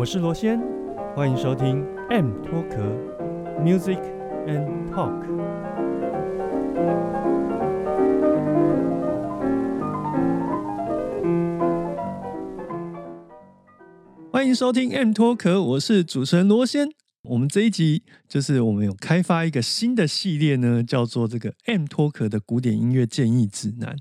我是罗先，欢迎收听 M 脱壳 Music and Talk。欢迎收听 M 脱壳，我是主持人罗先。我们这一集就是我们有开发一个新的系列呢，叫做这个 M 脱壳的古典音乐建议指南。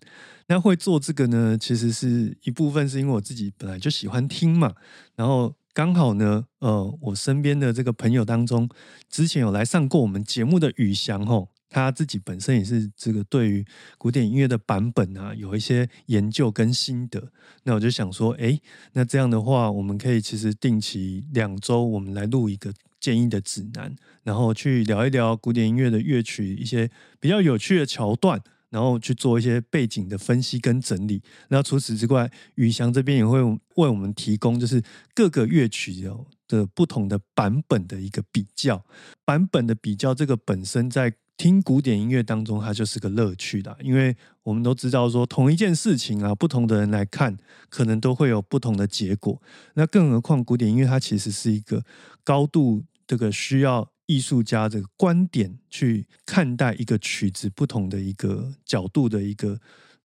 那会做这个呢，其实是一部分是因为我自己本来就喜欢听嘛，然后。刚好呢，呃，我身边的这个朋友当中，之前有来上过我们节目的宇翔吼，他自己本身也是这个对于古典音乐的版本啊，有一些研究跟心得。那我就想说，哎，那这样的话，我们可以其实定期两周，我们来录一个建议的指南，然后去聊一聊古典音乐的乐曲一些比较有趣的桥段。然后去做一些背景的分析跟整理。那除此之外，宇翔这边也会为我们提供就是各个乐曲有的不同的版本的一个比较。版本的比较，这个本身在听古典音乐当中，它就是个乐趣的。因为我们都知道说，同一件事情啊，不同的人来看，可能都会有不同的结果。那更何况古典音乐，它其实是一个高度这个需要。艺术家这个观点去看待一个曲子不同的一个角度的一个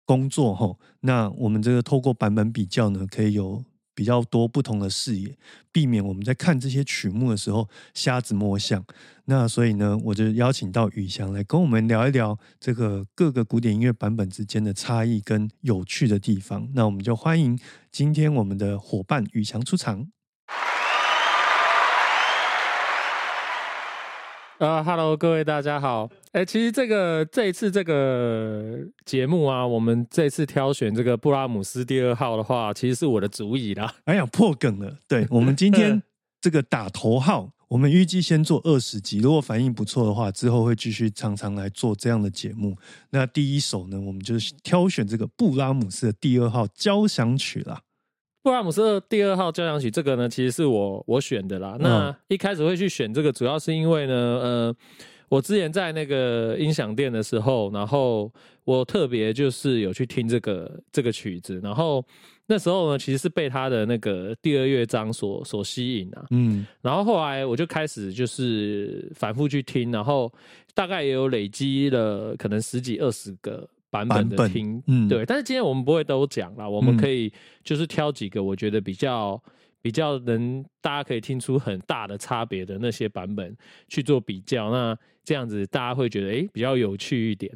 工作哈，那我们这个透过版本比较呢，可以有比较多不同的视野，避免我们在看这些曲目的时候瞎子摸象。那所以呢，我就邀请到宇翔来跟我们聊一聊这个各个古典音乐版本之间的差异跟有趣的地方。那我们就欢迎今天我们的伙伴宇翔出场。啊，Hello，各位大家好。哎，其实这个这一次这个节目啊，我们这次挑选这个布拉姆斯第二号的话，其实是我的主意啦。哎呀，破梗了。对我们今天 这个打头号，我们预计先做二十集，如果反应不错的话，之后会继续常常来做这样的节目。那第一首呢，我们就是挑选这个布拉姆斯的第二号交响曲啦。布拉姆斯第二号交响曲，这个呢，其实是我我选的啦。那一开始会去选这个，主要是因为呢，呃，我之前在那个音响店的时候，然后我特别就是有去听这个这个曲子，然后那时候呢，其实是被他的那个第二乐章所所吸引啊。嗯，然后后来我就开始就是反复去听，然后大概也有累积了可能十几二十个。版本的听，嗯，对，但是今天我们不会都讲了，我们可以就是挑几个我觉得比较比较能大家可以听出很大的差别的那些版本去做比较，那这样子大家会觉得哎比较有趣一点。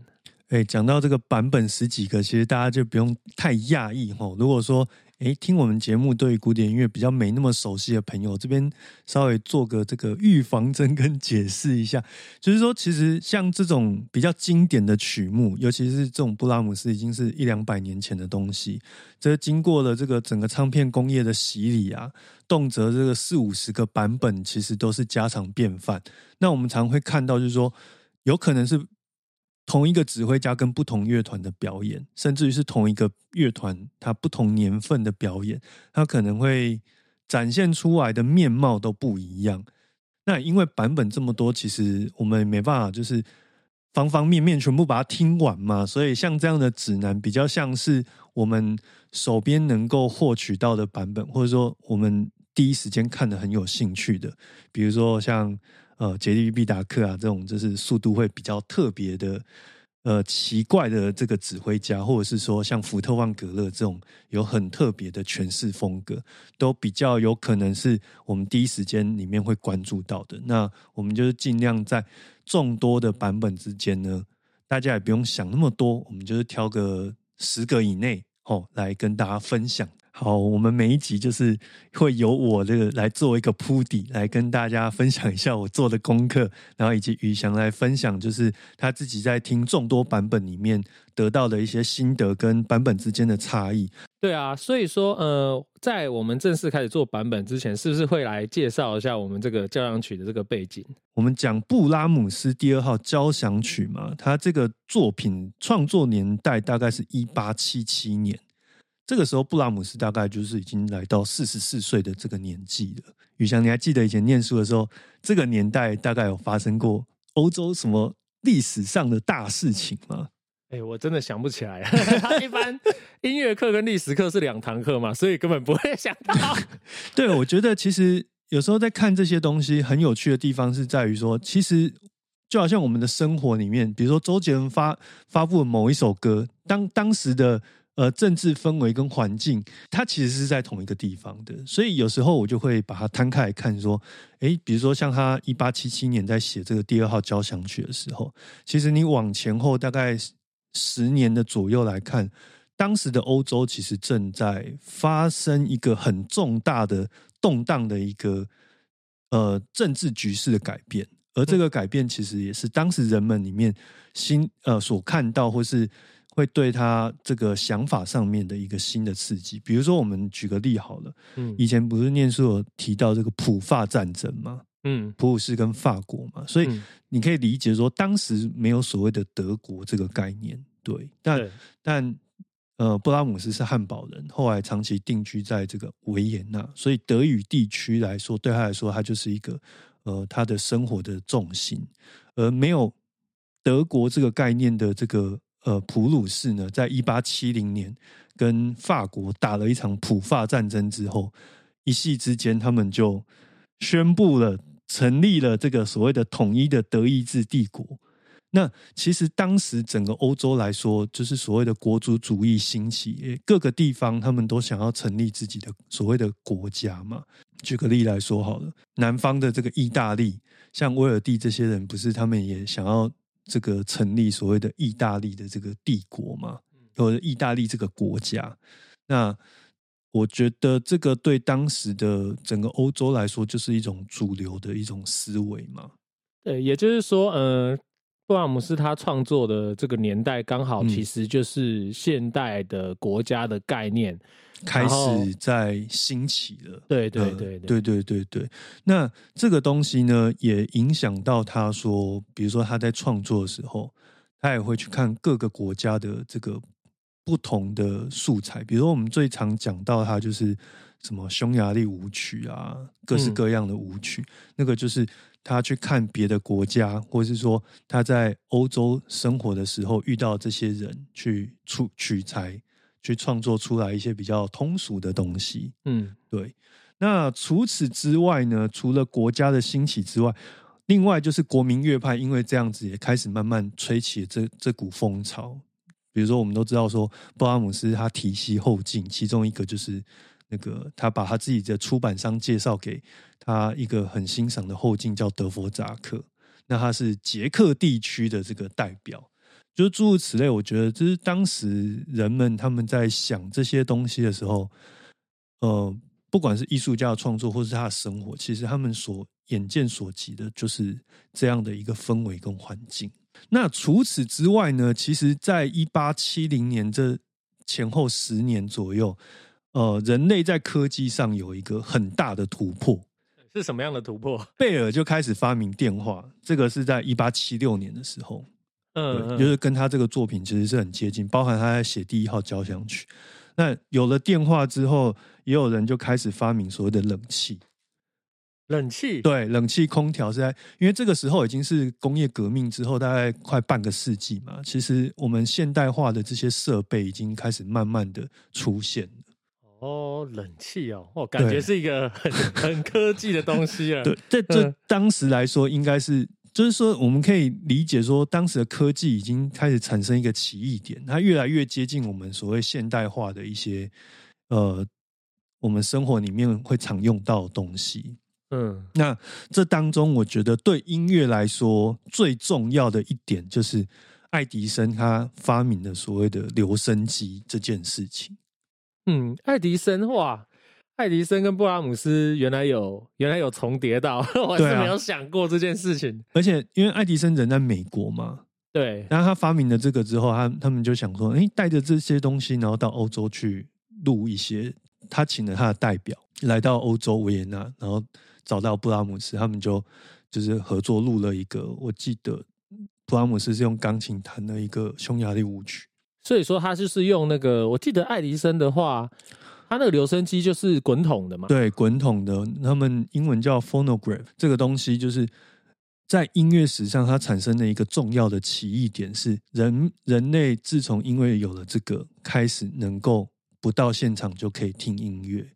哎，讲到这个版本十几个，其实大家就不用太讶异哈。如果说诶，听我们节目对古典音乐比较没那么熟悉的朋友，这边稍微做个这个预防针跟解释一下，就是说，其实像这种比较经典的曲目，尤其是这种布拉姆斯，已经是一两百年前的东西，这经过了这个整个唱片工业的洗礼啊，动辄这个四五十个版本，其实都是家常便饭。那我们常会看到，就是说，有可能是。同一个指挥家跟不同乐团的表演，甚至于是同一个乐团，它不同年份的表演，它可能会展现出来的面貌都不一样。那因为版本这么多，其实我们没办法就是方方面面全部把它听完嘛。所以像这样的指南，比较像是我们手边能够获取到的版本，或者说我们第一时间看的很有兴趣的，比如说像。呃，杰利毕达克啊，这种就是速度会比较特别的，呃，奇怪的这个指挥家，或者是说像福特旺格勒这种有很特别的诠释风格，都比较有可能是我们第一时间里面会关注到的。那我们就是尽量在众多的版本之间呢，大家也不用想那么多，我们就是挑个十个以内哦，来跟大家分享。好，我们每一集就是会由我这个来做一个铺底，来跟大家分享一下我做的功课，然后以及宇翔来分享，就是他自己在听众多版本里面得到的一些心得跟版本之间的差异。对啊，所以说，呃，在我们正式开始做版本之前，是不是会来介绍一下我们这个交响曲的这个背景？我们讲布拉姆斯第二号交响曲嘛，他这个作品创作年代大概是一八七七年。这个时候，布拉姆斯大概就是已经来到四十四岁的这个年纪了。宇翔，你还记得以前念书的时候，这个年代大概有发生过欧洲什么历史上的大事情吗？哎，我真的想不起来。一般音乐课跟历史课是两堂课嘛，所以根本不会想到。对，我觉得其实有时候在看这些东西，很有趣的地方是在于说，其实就好像我们的生活里面，比如说周杰伦发发布某一首歌，当当时的。呃，政治氛围跟环境，它其实是在同一个地方的，所以有时候我就会把它摊开来看，说，诶，比如说像他一八七七年在写这个第二号交响曲的时候，其实你往前后大概十年的左右来看，当时的欧洲其实正在发生一个很重大的动荡的一个呃政治局势的改变，而这个改变其实也是当时人们里面新呃所看到或是。会对他这个想法上面的一个新的刺激，比如说我们举个例好了，嗯，以前不是念书有提到这个普法战争吗？嗯，普鲁士跟法国嘛，所以你可以理解说，当时没有所谓的德国这个概念，对，但但呃，布拉姆斯是汉堡人，后来长期定居在这个维也纳，所以德语地区来说，对他来说，他就是一个呃他的生活的重心，而没有德国这个概念的这个。呃，普鲁士呢，在一八七零年跟法国打了一场普法战争之后，一夕之间，他们就宣布了成立了这个所谓的统一的德意志帝国。那其实当时整个欧洲来说，就是所谓的国族主义兴起，各个地方他们都想要成立自己的所谓的国家嘛。举个例来说好了，南方的这个意大利，像威尔第这些人，不是他们也想要。这个成立所谓的意大利的这个帝国嘛，或者意大利这个国家，那我觉得这个对当时的整个欧洲来说，就是一种主流的一种思维嘛。对，也就是说，呃，布拉姆斯他创作的这个年代，刚好其实就是现代的国家的概念。开始在兴起了，对对对对对对对。那这个东西呢，也影响到他说，比如说他在创作的时候，他也会去看各个国家的这个不同的素材。比如说我们最常讲到他就是什么匈牙利舞曲啊，各式各样的舞曲，那个就是他去看别的国家，或者是说他在欧洲生活的时候遇到这些人去出取材。去创作出来一些比较通俗的东西，嗯，对。那除此之外呢？除了国家的兴起之外，另外就是国民乐派，因为这样子也开始慢慢吹起这这股风潮。比如说，我们都知道说，布拉姆斯他提携后进，其中一个就是那个他把他自己的出版商介绍给他一个很欣赏的后进，叫德弗扎克。那他是捷克地区的这个代表。就诸如此类，我觉得就是当时人们他们在想这些东西的时候，呃，不管是艺术家的创作，或是他的生活，其实他们所眼见所及的，就是这样的一个氛围跟环境。那除此之外呢，其实，在一八七零年这前后十年左右，呃，人类在科技上有一个很大的突破。是什么样的突破？贝尔就开始发明电话，这个是在一八七六年的时候。嗯，就是跟他这个作品其实是很接近，包含他在写第一号交响曲。那有了电话之后，也有人就开始发明所谓的冷气。冷气对，冷气空调是在，因为这个时候已经是工业革命之后，大概快半个世纪嘛。其实我们现代化的这些设备已经开始慢慢的出现了。哦，冷气哦，我感觉是一个很很科技的东西啊。对，这这当时来说，应该是。就是说，我们可以理解说，当时的科技已经开始产生一个奇异点，它越来越接近我们所谓现代化的一些呃，我们生活里面会常用到的东西。嗯，那这当中，我觉得对音乐来说最重要的一点，就是爱迪生他发明的所谓的留声机这件事情。嗯，爱迪生哇，爱迪生跟布拉姆斯原来有原来有重叠到，我是没有想过这件事情。而且因为爱迪生人在美国嘛，对，然后他发明了这个之后，他他们就想说，哎，带着这些东西，然后到欧洲去录一些。他请了他的代表来到欧洲维也纳，然后找到布拉姆斯，他们就就是合作录了一个。我记得布拉姆斯是用钢琴弹了一个匈牙利舞曲。所以说他就是用那个，我记得爱迪生的话，他那个留声机就是滚筒的嘛。对，滚筒的，他们英文叫 phonograph。这个东西就是在音乐史上，它产生的一个重要的奇异点是，人人类自从因为有了这个，开始能够不到现场就可以听音乐。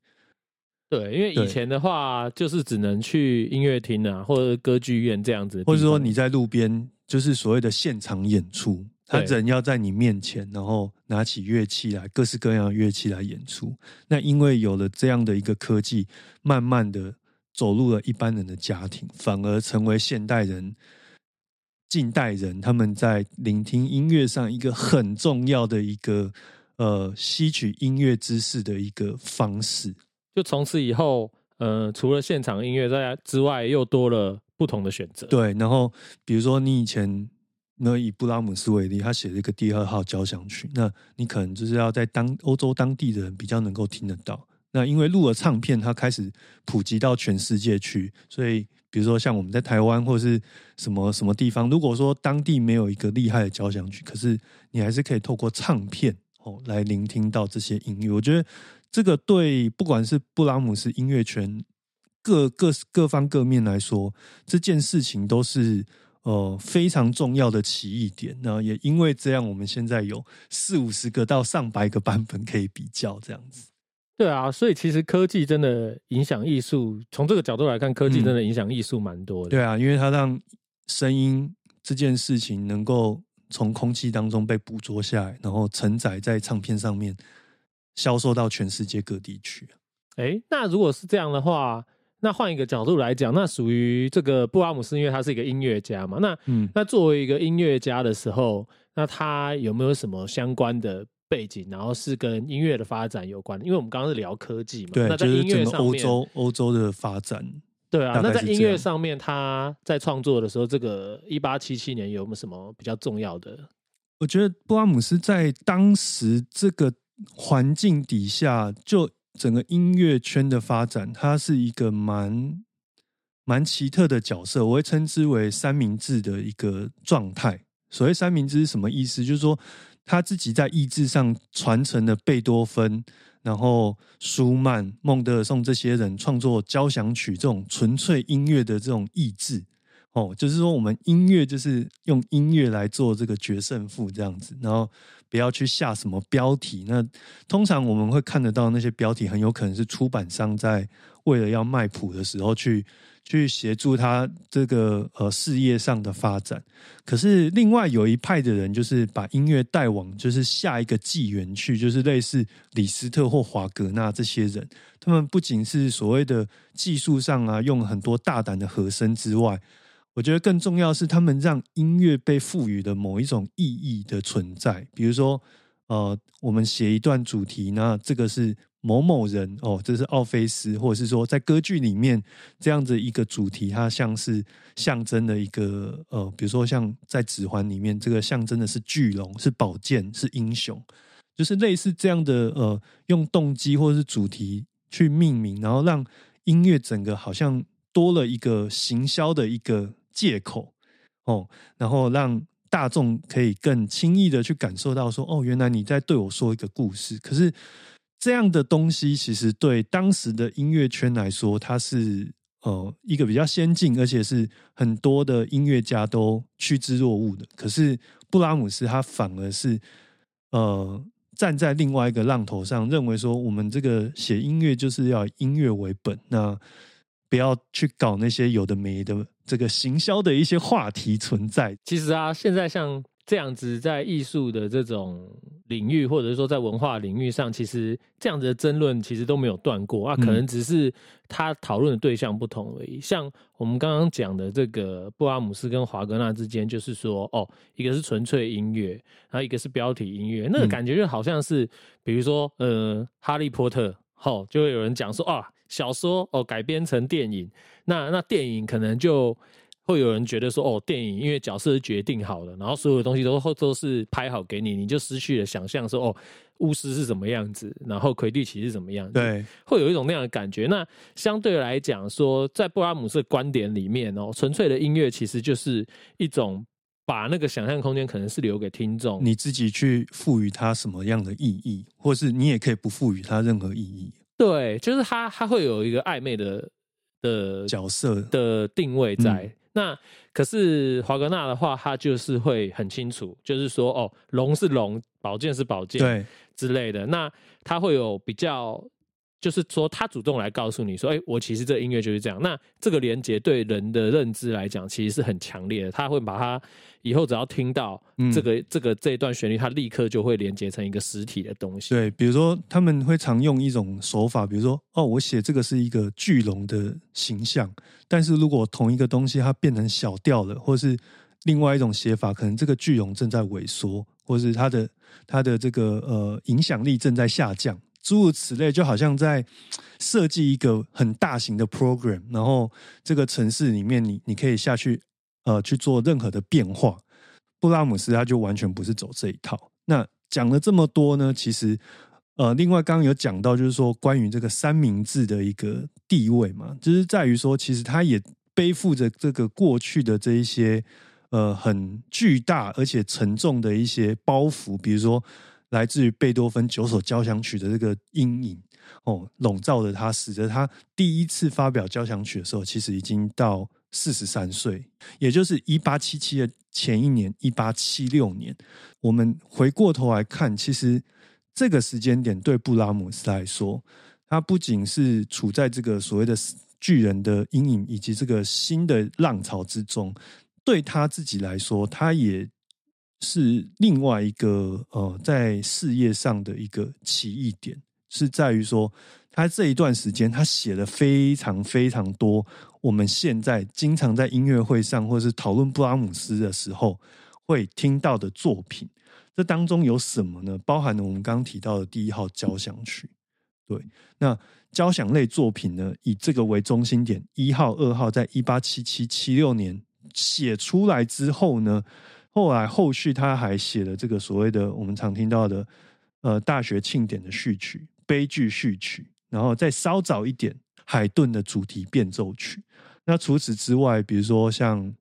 对，因为以前的话就是只能去音乐厅啊，或者歌剧院这样子，或者说你在路边，就是所谓的现场演出，他对人要在你面前，然后拿起乐器来，各式各样的乐器来演出。那因为有了这样的一个科技，慢慢的走入了一般人的家庭，反而成为现代人、近代人他们在聆听音乐上一个很重要的一个呃吸取音乐知识的一个方式。就从此以后，呃，除了现场音乐在之外，又多了不同的选择。对，然后比如说你以前，那以布拉姆斯为例，他写了一个第二号交响曲，那你可能就是要在当欧洲当地的人比较能够听得到。那因为录了唱片，它开始普及到全世界去，所以比如说像我们在台湾或是什么什么地方，如果说当地没有一个厉害的交响曲，可是你还是可以透过唱片哦来聆听到这些音乐。我觉得这个对不管是布拉姆斯音乐圈各各各方各面来说，这件事情都是呃非常重要的奇异点。那也因为这样，我们现在有四五十个到上百个版本可以比较，这样子。对啊，所以其实科技真的影响艺术，从这个角度来看，科技嗯真的影响艺术蛮多的。对啊，因为它让声音这件事情能够从空气当中被捕捉下来，然后承载在唱片上面，销售到全世界各地去。哎，那如果是这样的话，那换一个角度来讲，那属于这个布拉姆斯，因为他是一个音乐家嘛，那嗯，那作为一个音乐家的时候，那他有没有什么相关的背景，然后是跟音乐的发展有关的？因为我们刚刚是聊科技嘛，对那，在就是音乐整个欧上面，洲欧洲的发展。对啊，那在音乐上面，他在创作的时候，这个一八七七年有没有什么比较重要的？我觉得布拉姆斯在当时这个环境底下，就整个音乐圈的发展，它是一个蛮蛮奇特的角色。我会称之为三明治的一个状态。所谓三明治是什么意思？就是说他自己在意志上传承了贝多芬，然后舒曼、孟德尔颂这些人创作交响曲这种纯粹音乐的这种意志。哦，就是说我们音乐就是用音乐来做这个决胜负这样子，然后不要去下什么标题。那通常我们会看得到那些标题，很有可能是出版商在为了要卖谱的时候去去协助他这个呃事业上的发展。可是另外有一派的人，就是把音乐带往就是下一个纪元去，就是类似李斯特或华格纳这些人，他们不仅是所谓的技术上啊，用很多大胆的和声之外。我觉得更重要是，他们让音乐被赋予的某一种意义的存在。比如说，呃，我们写一段主题，那这个是某某人哦，这是奥菲斯，或者是说在歌剧里面这样子一个主题，它像是象征的一个呃，比如说像在《指环》里面，这个象征的是巨龙，是宝剑，是英雄，就是类似这样的呃，用动机或者是主题去命名，然后让音乐整个好像多了一个行销的一个。借口哦，然后让大众可以更轻易的去感受到说，哦，原来你在对我说一个故事。可是这样的东西，其实对当时的音乐圈来说，它是呃一个比较先进，而且是很多的音乐家都趋之若鹜的。可是布拉姆斯他反而是呃站在另外一个浪头上，认为说，我们这个写音乐就是要音乐为本，那。不要去搞那些有的没的这个行销的一些话题存在。其实啊，现在像这样子在艺术的这种领域，或者是说在文化领域上，其实这样子的争论其实都没有断过啊，可能只是他讨论的对象不同而已。像我们刚刚讲的这个布拉姆斯跟华格纳之间，就是说哦，一个是纯粹音乐，然后一个是标题音乐，那个感觉就好像是，比如说呃，哈利波特，哦，就会有人讲说啊，小说哦改编成电影，那那电影可能就。会有人觉得说，哦，电影因为角色是决定好了，然后所有的东西都都是拍好给你，你就失去了想象说，哦，巫师是什么样子，然后魁地奇是什么样子，对，会有一种那样的感觉。那相对来讲说，在布拉姆斯的观点里面哦，纯粹的音乐其实就是一种把那个想象空间可能是留给听众，你自己去赋予它什么样的意义，或是你也可以不赋予它任何意义。对，就是他他会有一个暧昧的的角色的定位在。那可是华格纳的话，他就是会很清楚，就是说哦，龙是龙，宝剑是宝剑，对之类的。那他会有比较。就是说，他主动来告诉你说：“哎，我其实这音乐就是这样。”那这个连接对人的认知来讲，其实是很强烈的。他会把它以后只要听到这个这个这一段旋律，他立刻就会连接成一个实体的东西。对，比如说他们会常用一种手法，比如说哦，我写这个是一个巨龙的形象，但是如果同一个东西它变成小调了，或是另外一种写法，可能这个巨龙正在萎缩，或是它的它的这个呃影响力正在下降。诸如此类，就好像在设计一个很大型的 program，然后这个城市里面，你你可以下去呃去做任何的变化。布拉姆斯他就完全不是走这一套。那讲了这么多呢，其实呃，另外刚刚有讲到，就是说关于这个三明治的一个地位嘛，就是在于说，其实他也背负着这个过去的这一些呃很巨大而且沉重的一些包袱，比如说。来自于贝多芬九首交响曲的这个阴影哦，笼罩着他，使得他第一次发表交响曲的时候，其实已经到四十三岁，也就是一八七七的前一年，一八七六年。我们回过头来看，其实这个时间点对布拉姆斯来说，他不仅是处在这个所谓的巨人的阴影以及这个新的浪潮之中，对他自己来说，他也。是另外一个呃，在事业上的一个奇异点，是在于说，他这一段时间他写了非常非常多，我们现在经常在音乐会上或者是讨论布拉姆斯的时候会听到的作品。这当中有什么呢？包含了我们刚刚提到的第一号交响曲。对，那交响类作品呢，以这个为中心点，一号、二号，在一八七七、七六年写出来之后呢？后来后续他还写了这个所谓的我们常听到的呃大学庆典的序曲、悲剧序曲，然后再稍早一点海顿的主题变奏曲。那除此之外，比如说像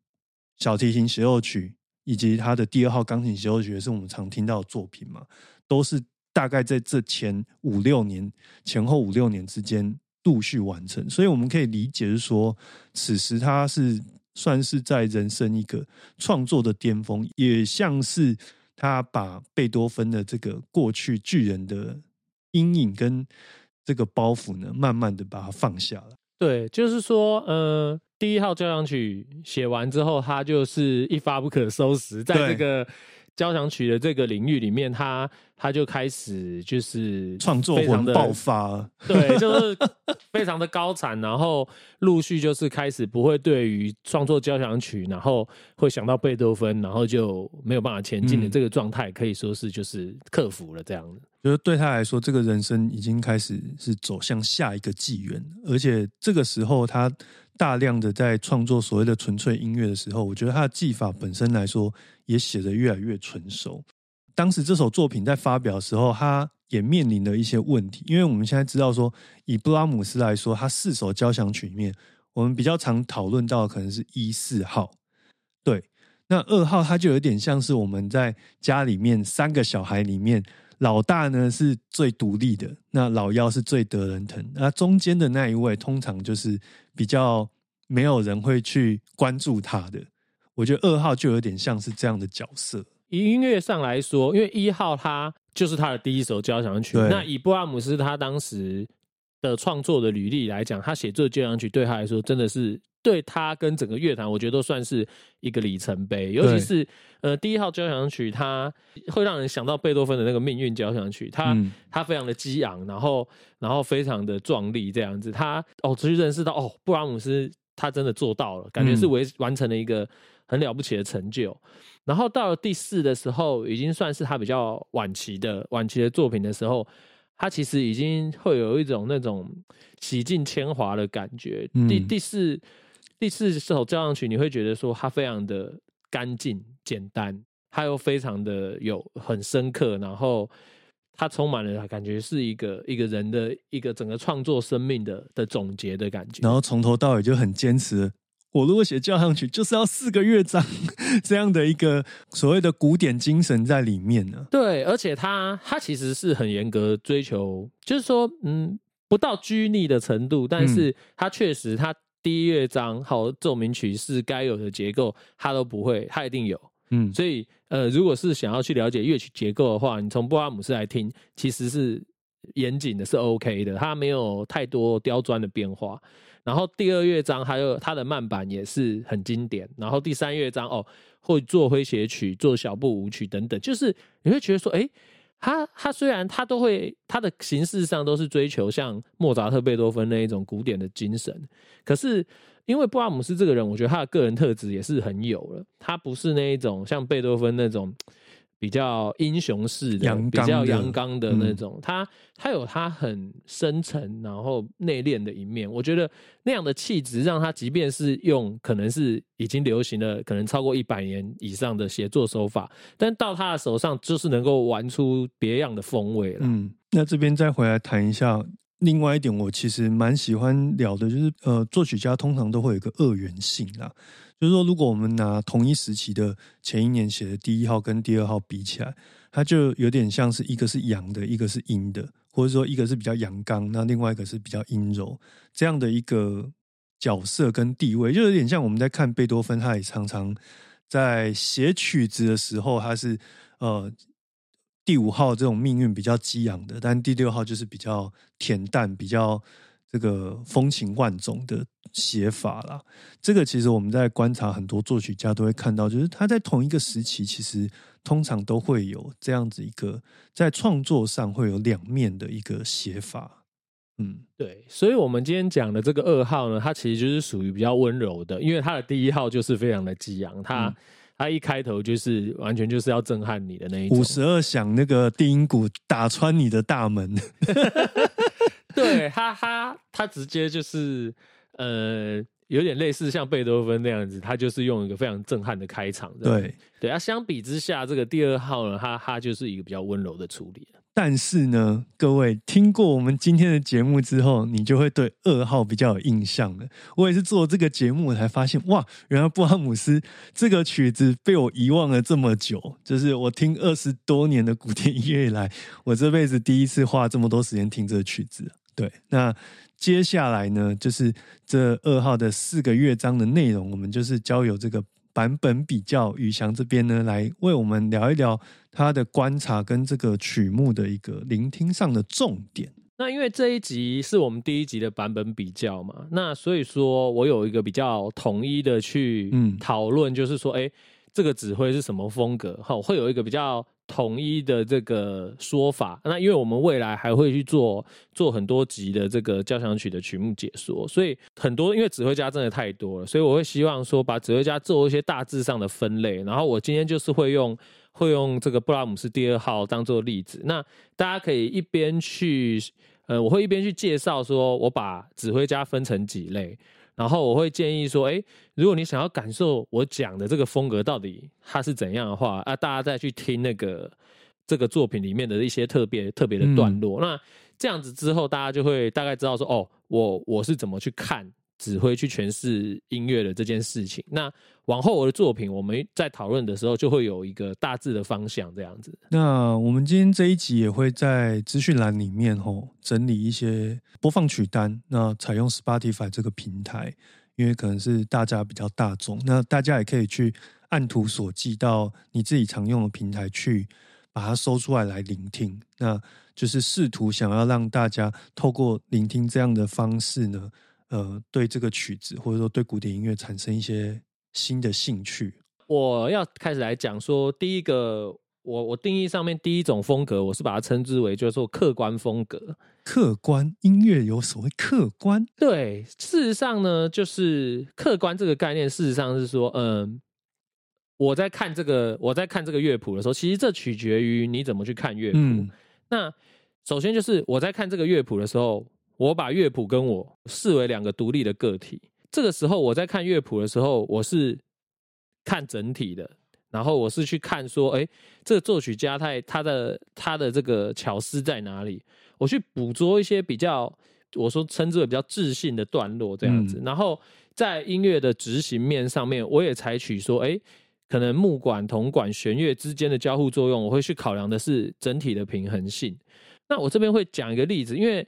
小提琴协奏曲以及他的第二号钢琴协奏曲，也是我们常听到的作品嘛，都是大概在这前五六年前后五六年之间陆续完成。所以我们可以理解是说，此时他是。算是在人生一个创作的巅峰，也像是他把贝多芬的这个过去巨人的阴影跟这个包袱呢，慢慢的把它放下了。对，就是说，呃，第一号交响曲写完之后，他就是一发不可收拾，在这个。交响曲的这个领域里面，他他就开始就是创作魂爆发，对，就是非常的高产，然后陆续就是开始不会对于创作交响曲，然后会想到贝多芬，然后就没有办法前进的这个状态，可以说是就是克服了这样的。就是对他来说，这个人生已经开始是走向下一个纪元，而且这个时候他。大量的在创作所谓的纯粹音乐的时候，我觉得他的技法本身来说也写得越来越纯熟。当时这首作品在发表的时候，他也面临了一些问题，因为我们现在知道说，以布拉姆斯来说，他四首交响曲里面，我们比较常讨论到可能是一四号，对，那二号他就有点像是我们在家里面三个小孩里面。老大呢是最独立的，那老幺是最得人疼，那中间的那一位通常就是比较没有人会去关注他的。我觉得二号就有点像是这样的角色。以音乐上来说，因为一号他就是他的第一首交响曲，那以布拉姆斯他当时的创作的履历来讲，他写作交响曲对他来说真的是对他跟整个乐坛，我觉得都算是一个里程碑。尤其是呃第一号交响曲，它会让人想到贝多芬的那个命运交响曲，它它非常的激昂，然后然后非常的壮丽这样子。他哦，去认识到哦，布拉姆斯他真的做到了，感觉是完完成了一个很了不起的成就。然后到了第四的时候，已经算是他比较晚期的晚期的作品的时候。他其实已经会有一种那种洗尽铅华的感觉。第第四第四首交响曲，你会觉得说它非常的干净简单，它又非常的有很深刻，然后它充满了感觉是一个一个人的一个整个创作生命的的总结的感觉。然后从头到尾就很坚持。我如果写交响曲，就是要四个乐章 这样的一个所谓的古典精神在里面呢。对，而且他他其实是很严格追求，就是说，嗯，不到拘泥的程度，但是他确实他第一乐章好奏鸣曲是该有的结构，他都不会，他一定有。嗯，所以呃，如果是想要去了解乐曲结构的话，你从布拉姆斯来听，其实是严谨的，是 OK 的，它没有太多刁钻的变化。然后第二乐章还有它的慢板也是很经典，然后第三乐章哦会做诙谐曲、做小步舞曲等等，就是你会觉得说，哎，他他虽然他都会他的形式上都是追求像莫扎特、贝多芬那一种古典的精神，可是因为布拉姆斯这个人，我觉得他的个人特质也是很有了，他不是那一种像贝多芬那种。比较英雄式的，比较阳刚的那种，他他有他很深沉然后内敛的一面。我觉得那样的气质，让他即便是用可能是已经流行了可能超过一百年以上的写作手法，但到他的手上就是能够玩出别样的风味了。嗯，那这边再回来谈一下。另外一点，我其实蛮喜欢聊的，就是呃，作曲家通常都会有一个二元性啊，就是说，如果我们拿同一时期的前一年写的第一号跟第二号比起来，它就有点像是一个是阳的，一个是阴的，或者说一个是比较阳刚，那另外一个是比较阴柔，这样的一个角色跟地位，就有点像我们在看贝多芬，他也常常在写曲子的时候，他是呃。第五号这种命运比较激昂的，但第六号就是比较恬淡、比较这个风情万种的写法啦。这个其实我们在观察很多作曲家都会看到，就是他在同一个时期，其实通常都会有这样子一个在创作上会有两面的一个写法。嗯，对。所以，我们今天讲的这个二号呢，它其实就是属于比较温柔的，因为它的第一号就是非常的激昂，它。它一开头就是完全就是要震撼你的那一种，五十二响那个低音鼓打穿你的大门，对哈哈他直接就是呃有点类似像贝多芬那样子，他就是用一个非常震撼的开场，对对啊，相比之下，这个第二号呢，哈哈就是一个比较温柔的处理但是呢，各位听过我们今天的节目之后，你就会对二号比较有印象了。我也是做这个节目才发现，哇，原来布拉姆斯这个曲子被我遗忘了这么久。就是我听二十多年的古典音乐以来，我这辈子第一次花这么多时间听这个曲子。对，那接下来呢，就是这二号的四个乐章的内容，我们就是交由这个。版本比较，宇翔这边呢，来为我们聊一聊他的观察跟这个曲目的一个聆听上的重点。那因为这一集是我们第一集的版本比较嘛，那所以说我有一个比较统一的去讨论，就是说，哎，这个指挥是什么风格？哈，会有一个比较。统一的这个说法，那因为我们未来还会去做做很多集的这个交响曲的曲目解说，所以很多因为指挥家真的太多了，所以我会希望说把指挥家做一些大致上的分类。然后我今天就是会用会用这个布拉姆斯第二号当做例子，那大家可以一边去呃，我会一边去介绍说我把指挥家分成几类。然后我会建议说，哎，如果你想要感受我讲的这个风格到底它是怎样的话，啊，大家再去听那个这个作品里面的一些特别特别的段落。那这样子之后，大家就会大概知道说，哦，我我是怎么去看。指挥去诠释音乐的这件事情，那往后我的作品，我们在讨论的时候就会有一个大致的方向，这样子。那我们今天这一集也会在资讯栏里面吼整理一些播放曲单，那采用 Spotify 这个平台，因为可能是大家比较大众，那大家也可以去按图索骥到你自己常用的平台去把它搜出来来聆听，那就是试图想要让大家透过聆听这样的方式呢。呃对这个曲子或者说对古典音乐产生一些新的兴趣？我要开始来讲说，第一个，我我定义上面第一种风格，我是把它称之为就是说客观风格。客观音乐有所谓客观，对，事实上呢，就是客观这个概念，事实上是说，嗯，我在看这个我在看这个乐谱的时候，其实这取决于你怎么去看乐谱。那首先就是我在看这个乐谱的时候，我把乐谱跟我视为两个独立的个体。这个时候我在看乐谱的时候，我是看整体的，然后我是去看说，哎，这个作曲家他他的他的这个巧思在哪里？我去捕捉一些比较我说称之为比较自信的段落这样子。然后在音乐的执行面上面，我也采取说，哎，可能木管、铜管、弦乐之间的交互作用，我会去考量的是整体的平衡性。那我这边会讲一个例子，因为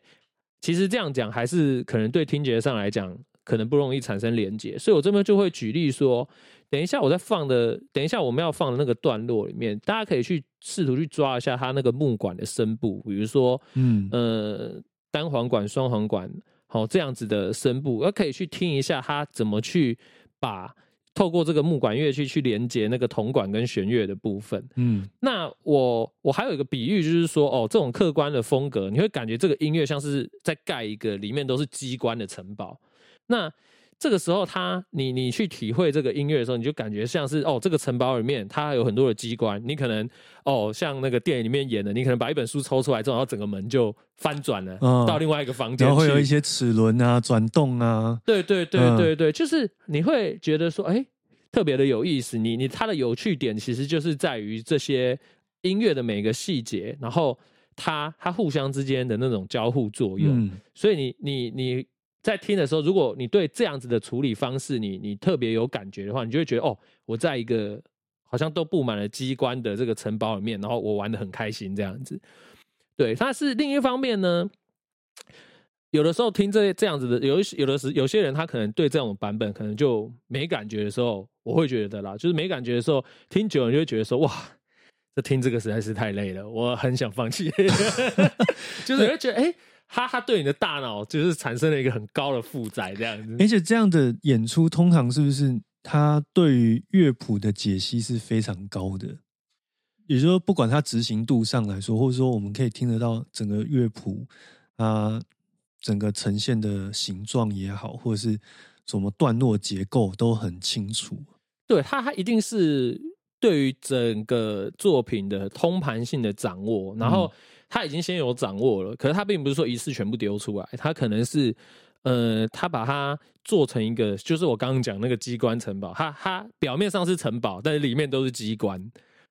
其实这样讲还是可能对听觉上来讲可能不容易产生连接，所以我这边就会举例说，等一下我在放的，等一下我们要放的那个段落里面，大家可以去试图去抓一下它那个木管的声部，比如说，嗯呃单簧管、双簧管，好这样子的声部，而可以去听一下它怎么去把。透过这个木管乐器去连接那个铜管跟弦乐的部分，嗯，那我我还有一个比喻，就是说，哦，这种客观的风格，你会感觉这个音乐像是在盖一个里面都是机关的城堡。那这个时候，他你你去体会这个音乐的时候，你就感觉像是哦，这个城堡里面它有很多的机关，你可能哦，像那个电影里面演的，你可能把一本书抽出来之后，然后整个门就翻转了，到另外一个房间，然后会有一些齿轮啊转动啊，对对对对对，就是你会觉得说，哎，特别的有意思。你你它的有趣点其实就是在于这些音乐的每个细节，然后它它互相之间的那种交互作用。所以你你你。在听的时候，如果你对这样子的处理方式，你你特别有感觉的话，你就会觉得哦，我在一个好像都布满了机关的这个城堡里面，然后我玩的很开心这样子。对，但是另一方面呢，有的时候听这这样子的，有有的时有些人他可能对这种版本可能就没感觉的时候，我会觉得啦，就是没感觉的时候，听久了就会觉得说哇，这听这个实在是太累了，我很想放弃，就是会觉得哎。他他对你的大脑就是产生了一个很高的负载，这样子。而且这样的演出通常是不是他对于乐谱的解析是非常高的？也就是说，不管他执行度上来说，或者说我们可以听得到整个乐谱啊，整个呈现的形状也好，或者是什么段落结构都很清楚。对他，他一定是对于整个作品的通盘性的掌握，然后。他已经先有掌握了，可是他并不是说一次全部丢出来，他可能是，呃，他把它做成一个，就是我刚刚讲那个机关城堡，它它表面上是城堡，但是里面都是机关，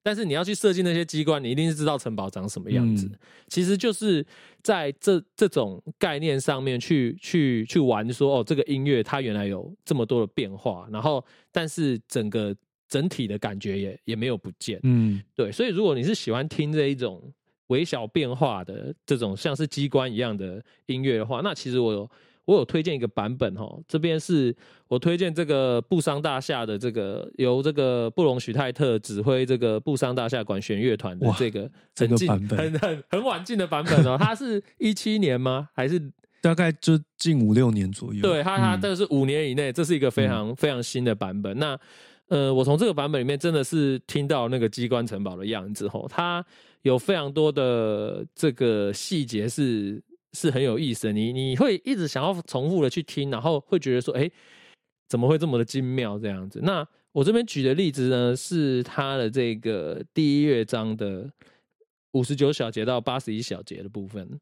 但是你要去设计那些机关，你一定是知道城堡长什么样子。其实就是在这这种概念上面去去去玩，说哦，这个音乐它原来有这么多的变化，然后但是整个整体的感觉也也没有不见。嗯，对，所以如果你是喜欢听这一种。微小变化的这种像是机关一样的音乐的话，那其实我有我有推荐一个版本哈，这边是我推荐这个布商大厦的这个由这个布隆许泰特指挥这个布商大厦管弦乐团的这个这个版本，很很很晚近的版本哦，它是一七年吗？还是大概就近五六年左右？对，它它这个是五年以内，这是一个非常非常新的版本。那呃，我从这个版本里面真的是听到那个机关城堡的样子吼，它。有非常多的这个细节是是很有意思，你你会一直想要重复的去听，然后会觉得说，哎，怎么会这么的精妙这样子？那我这边举的例子呢，是他的这个第一乐章的五十九小节到八十一小节的部分。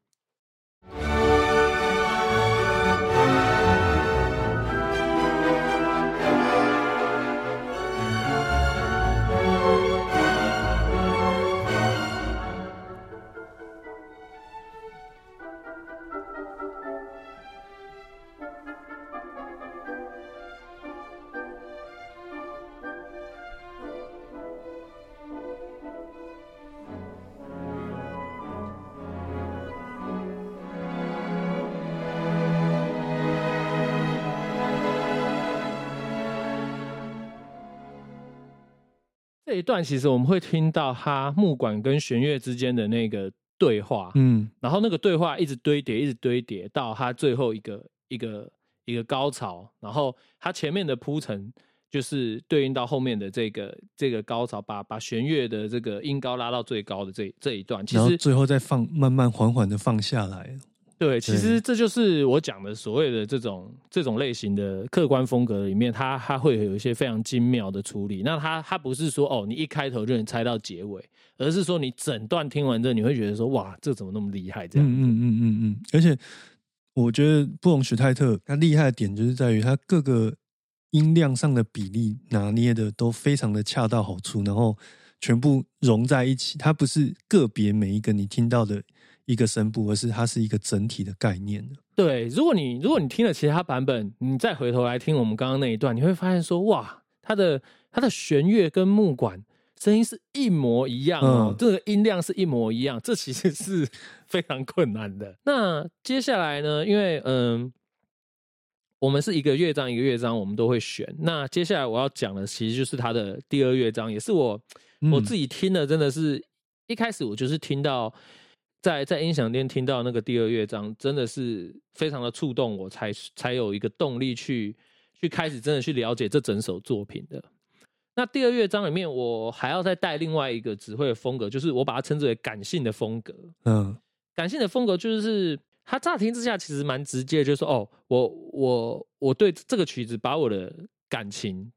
一段其实我们会听到他木管跟弦乐之间的那个对话，嗯，然后那个对话一直堆叠，一直堆叠到他最后一个一个一个高潮，然后他前面的铺陈就是对应到后面的这个这个高潮，把把弦乐的这个音高拉到最高的这这一段，其实然后最后再放，慢慢缓缓的放下来。对，其实这就是我讲的所谓的这种这种类型的客观风格里面，它它会有一些非常精妙的处理。那它它不是说哦，你一开头就能猜到结尾，而是说你整段听完之后，你会觉得说哇，这怎么那么厉害？这样，嗯嗯嗯嗯嗯。而且我觉得布隆史泰特他厉害的点就是在于他各个音量上的比例拿捏的都非常的恰到好处，然后全部融在一起。它不是个别每一个你听到的。一个声部，而是它是一个整体的概念对，如果你如果你听了其他版本，你再回头来听我们刚刚那一段，你会发现说，哇，它的它的弦乐跟木管声音是一模一样哦，这个音量是一模一样，这其实是非常困难的。那接下来呢？因为嗯，我们是一个乐章一个乐章，我们都会选。那接下来我要讲的，其实就是它的第二乐章，也是我我自己听的，真的是一开始我就是听到。在在音响店听到那个第二乐章，真的是非常的触动我，才才有一个动力去去开始真的去了解这整首作品的。那第二乐章里面，我还要再带另外一个指挥的风格，就是我把它称之为感性的风格。嗯，感性的风格就是它乍听之下其实蛮直接，就是说哦，我我我对这个曲子把我的感情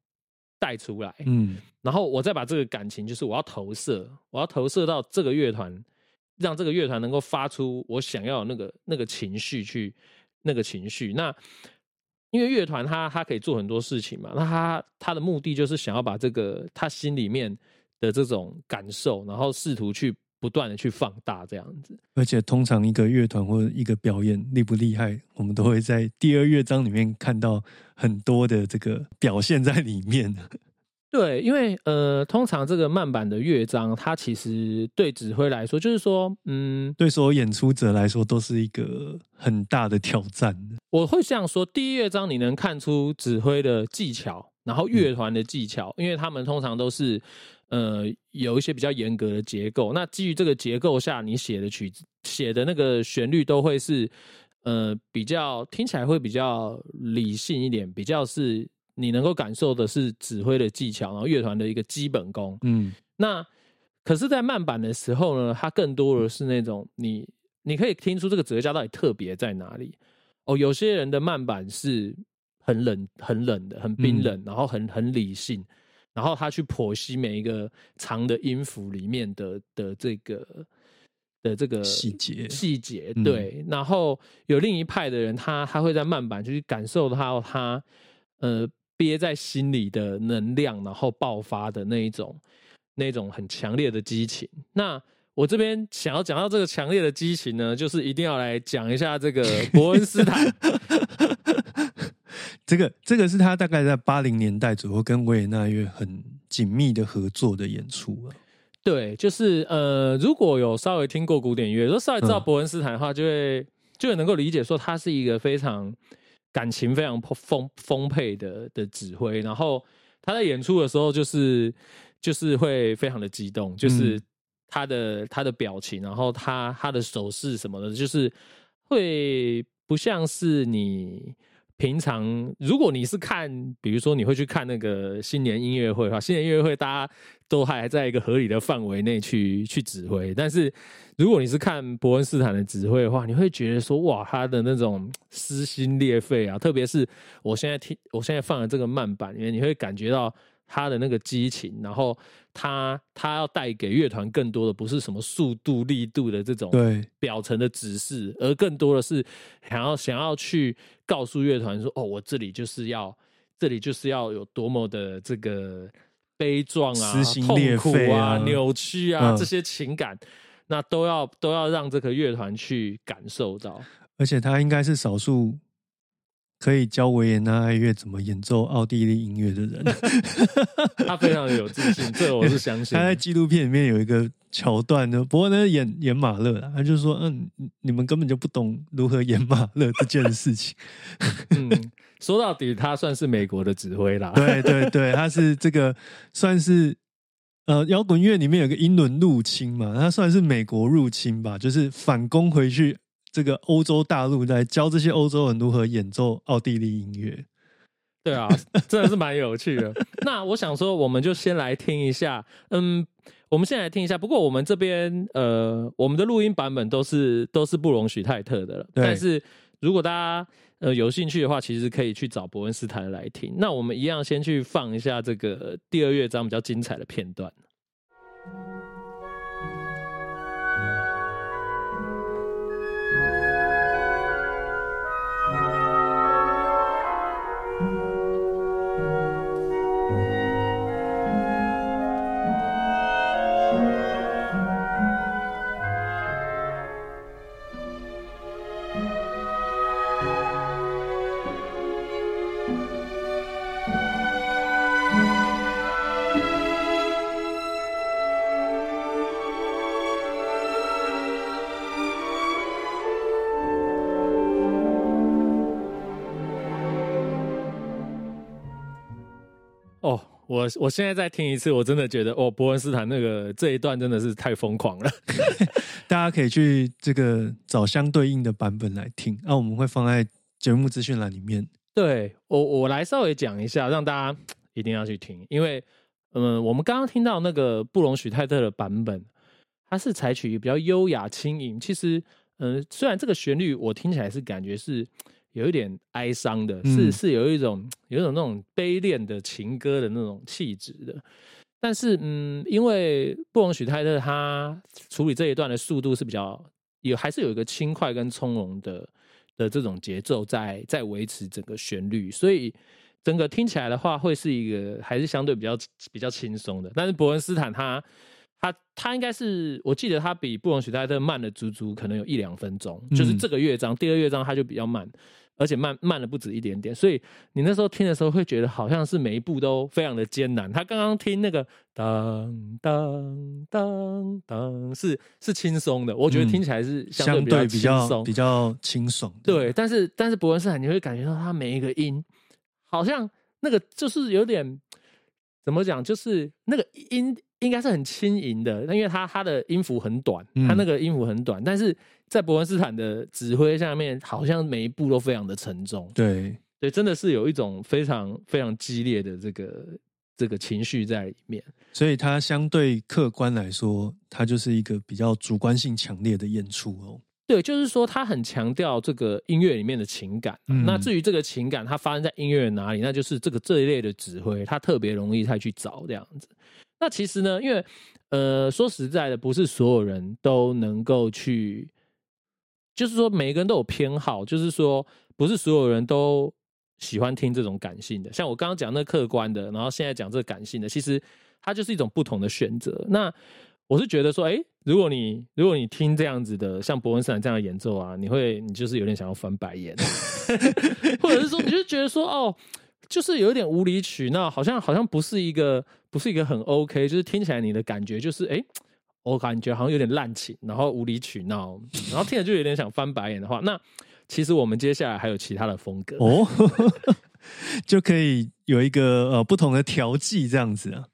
带出来，嗯，然后我再把这个感情，就是我要投射，我要投射到这个乐团。让这个乐团能够发出我想要那个那个情绪去那个情绪，那因为乐团他他可以做很多事情嘛，那他他的目的就是想要把这个他心里面的这种感受，然后试图去不断的去放大这样子。而且通常一个乐团或者一个表演厉不厉害，我们都会在第二乐章里面看到很多的这个表现在里面。对，因为呃，通常这个慢板的乐章，它其实对指挥来说，就是说，嗯，对所有演出者来说，都是一个很大的挑战。我会这样说：第一乐章你能看出指挥的技巧，然后乐团的技巧，因为他们通常都是呃有一些比较严格的结构。那基于这个结构下，你写的曲子、写的那个旋律都会是呃比较听起来会比较理性一点，比较是。你能够感受的是指挥的技巧，然后乐团的一个基本功。嗯，那可是，在慢板的时候呢，它更多的是那种你你可以听出这个指挥家到底特别在哪里。哦，有些人的慢板是很冷、很冷的，很冰冷，然后很很理性，然后他去剖析每一个长的音符里面的的这个的这个细节细节。对，然后有另一派的人，他他会在慢板去感受到他呃。憋在心里的能量，然后爆发的那一种，那种很强烈的激情。那我这边想要讲到这个强烈的激情呢，就是一定要来讲一下这个伯恩斯坦。这个这个是他大概在八零年代左右跟维也纳乐很紧密的合作的演出啊。对，就是呃，如果有稍微听过古典乐，如果稍微知道伯恩斯坦的话，就会就会能够理解说他是一个非常。感情非常丰丰沛的的指挥，然后他在演出的时候，就是就是会非常的激动，就是他的他的表情，然后他他的手势什么的，就是会不像是你。平常，如果你是看，比如说你会去看那个新年音乐会的话，新年音乐会大家都还在一个合理的范围内去去指挥。但是，如果你是看伯恩斯坦的指挥的话，你会觉得说，哇，他的那种撕心裂肺啊！特别是我现在听，我现在放的这个慢板，因为你会感觉到。他的那个激情，然后他他要带给乐团更多的不是什么速度、力度的这种表层的指示，而更多的是想要想要去告诉乐团说：“哦，我这里就是要，这里就是要有多么的这个悲壮啊、痛苦啊、扭曲啊这些情感，那都要都要让这个乐团去感受到。而且他应该是少数。”可以教维也纳爱乐怎么演奏奥地利音乐的人，他非常的有自信，这我是相信。他在纪录片里面有一个桥段呢，不过呢演演马勒，他就说：“嗯，你们根本就不懂如何演马勒这件事情。”嗯，说到底，他算是美国的指挥啦。对对对，他是这个算是呃摇滚乐里面有个英伦入侵嘛，他算是美国入侵吧，就是反攻回去。这个欧洲大陆来教这些欧洲人如何演奏奥地利音乐。对啊，真的是蛮有趣的。那我想说，我们就先来听一下，嗯，我们先来听一下。不过我们这边，呃，我们的录音版本都是都是不容许泰特的了。但是如果大家呃有兴趣的话，其实可以去找伯恩斯坦来听。那我们一样先去放一下这个第二乐章比较精彩的片段。我我现在再听一次，我真的觉得哦，伯恩斯坦那个这一段真的是太疯狂了。大家可以去这个找相对应的版本来听，那我们会放在节目资讯栏里面。对我我来稍微讲一下，让大家一定要去听，因为嗯，我们刚刚听到那个布隆许泰特的版本，它是采取比较优雅轻盈。其实嗯，虽然这个旋律我听起来是感觉是。有一点哀伤的，是是有一种有一种那种悲恋的情歌的那种气质的，但是嗯，因为布隆许泰特他处理这一段的速度是比较有，还是有一个轻快跟从容的的这种节奏在在维持整个旋律，所以整个听起来的话会是一个还是相对比较比较轻松的。但是伯恩斯坦他他他应该是我记得他比布隆许泰特慢了足足可能有一两分钟，就是这个乐章第二乐章他就比较慢。而且慢慢了不止一点点，所以你那时候听的时候会觉得好像是每一步都非常的艰难。他刚刚听那个当当当当是是轻松的，我觉得听起来是相对比较轻松、比较清爽。对，但是但是伯恩斯坦你会感觉到他每一个音好像那个就是有点怎么讲，就是那个音应该是很轻盈的，因为他他的音符很短，他那个音符很短，但是。在伯恩斯坦的指挥下面，好像每一步都非常的沉重。对对，真的是有一种非常非常激烈的这个这个情绪在里面。所以，他相对客观来说，他就是一个比较主观性强烈的演出哦。对，就是说他很强调这个音乐里面的情感。那至于这个情感，它发生在音乐哪里，那就是这个这一类的指挥，他特别容易再去找这样子。那其实呢，因为呃，说实在的，不是所有人都能够去。就是说，每个人都有偏好，就是说，不是所有人都喜欢听这种感性的。像我刚刚讲那客观的，然后现在讲这个感性的，其实它就是一种不同的选择。那我是觉得说，哎，如果你如果你听这样子的，像伯恩斯坦这样的演奏啊，你会你就是有点想要翻白眼，或者是说，你就觉得说，哦，就是有点无理取闹，好像好像不是一个不是一个很 OK，就是听起来你的感觉就是，哎。我感觉好像有点滥情，然后无理取闹，然后听着就有点想翻白眼的话，那其实我们接下来还有其他的风格哦，就可以有一个呃不同的调剂这样子啊。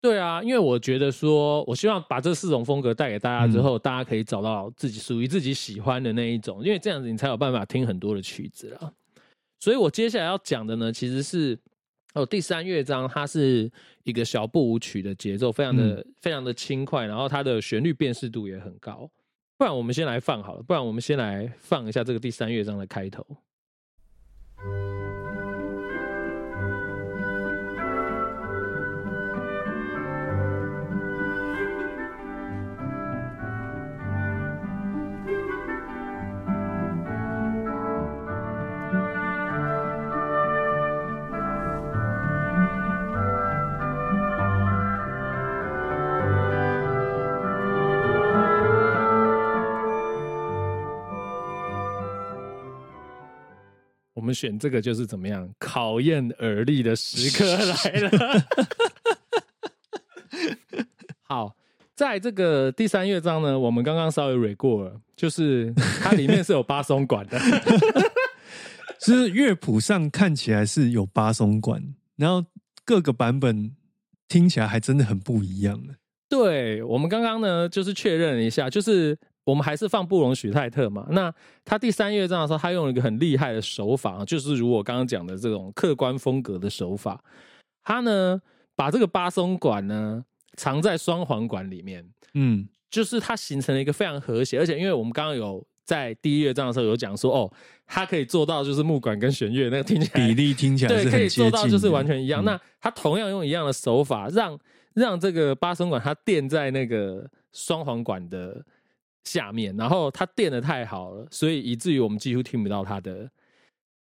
对啊，因为我觉得说，我希望把这四种风格带给大家之后，大家可以找到自己属于自己喜欢的那一种，因为这样子你才有办法听很多的曲子啊。所以我接下来要讲的呢，其实是。哦，第三乐章它是一个小步舞曲的节奏，非常的非常的轻快，然后它的旋律辨识度也很高。不然我们先来放好了，不然我们先来放一下这个第三乐章的开头。选这个就是怎么样考验耳力的时刻 来了。好，在这个第三乐章呢，我们刚刚稍微蕊过了，就是它里面是有八松管的，是乐谱上看起来是有八松管，然后各个版本听起来还真的很不一样对我们刚刚呢，就是确认了一下，就是我们还是放布隆许泰特嘛。那他第三乐章的时候，他用了一个很厉害的手法，就是如我刚刚讲的这种客观风格的手法。他呢，把这个巴松管呢藏在双簧管里面，嗯，就是它形成了一个非常和谐，而且因为我们刚刚有在第一乐章的时候有讲说，哦，它可以做到就是木管跟弦乐那个听起来比例听起来对，可以做到就是完全一样。嗯那他同样用一样的手法，让让这个八松管它垫在那个双簧管的下面，然后它垫的太好了，所以以至于我们几乎听不到它的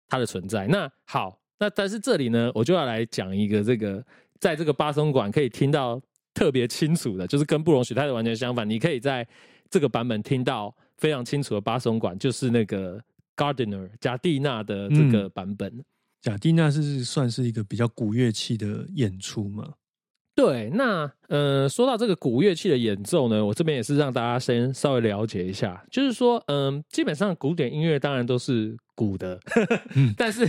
它的存在。那好，那但是这里呢，我就要来讲一个这个在这个巴松管可以听到特别清楚的，就是跟不容许泰的完全相反，你可以在这个版本听到非常清楚的巴松管，就是那个 Gardener 贾蒂娜的这个版本。贾蒂娜是算是一个比较古乐器的演出嘛？对，那呃，说到这个古乐器的演奏呢，我这边也是让大家先稍微了解一下，就是说，嗯、基本上古典音乐当然都是古的，但是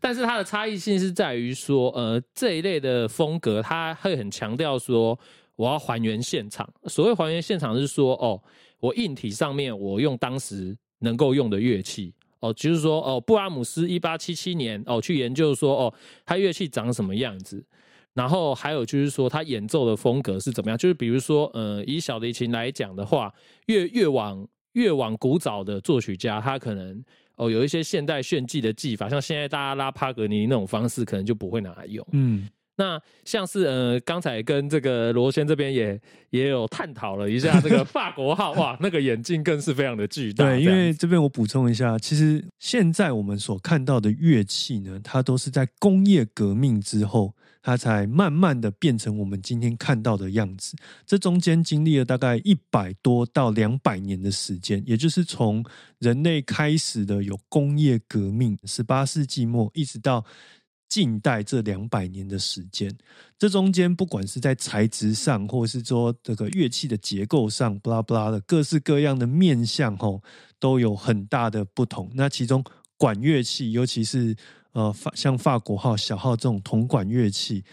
但是它的差异性是在于说，呃，这一类的风格，它会很强调说，我要还原现场。所谓还原现场，是说，哦，我硬体上面我用当时能够用的乐器。哦，就是说，哦，布拉姆斯一八七七年，哦，去研究说，哦，他乐器长什么样子，然后还有就是说，他演奏的风格是怎么样？就是比如说，呃，以小提琴来讲的话，越越往越往古早的作曲家，他可能哦有一些现代炫技的技法，像现在大家拉帕格尼那种方式，可能就不会拿来用。嗯，那像是呃，刚才跟这个罗先这边也也有探讨了一下这个法国号，哇，那个眼镜更是非常的巨大。对，因为这边我补充一下，其实现在我们所看到的乐器呢，它都是在工业革命之后，它才慢慢的变成我们今天看到的样子。这中间经历了大概一百多到两百年的时间，也就是从人类开始的有工业革命，十八世纪末一直到。近代这两百年的时间，这中间不管是在材质上，或是说这个乐器的结构上，不拉不拉的各式各样的面向，吼，都有很大的不同。那其中管乐器，尤其是呃法像法国号、小号这种铜管乐器，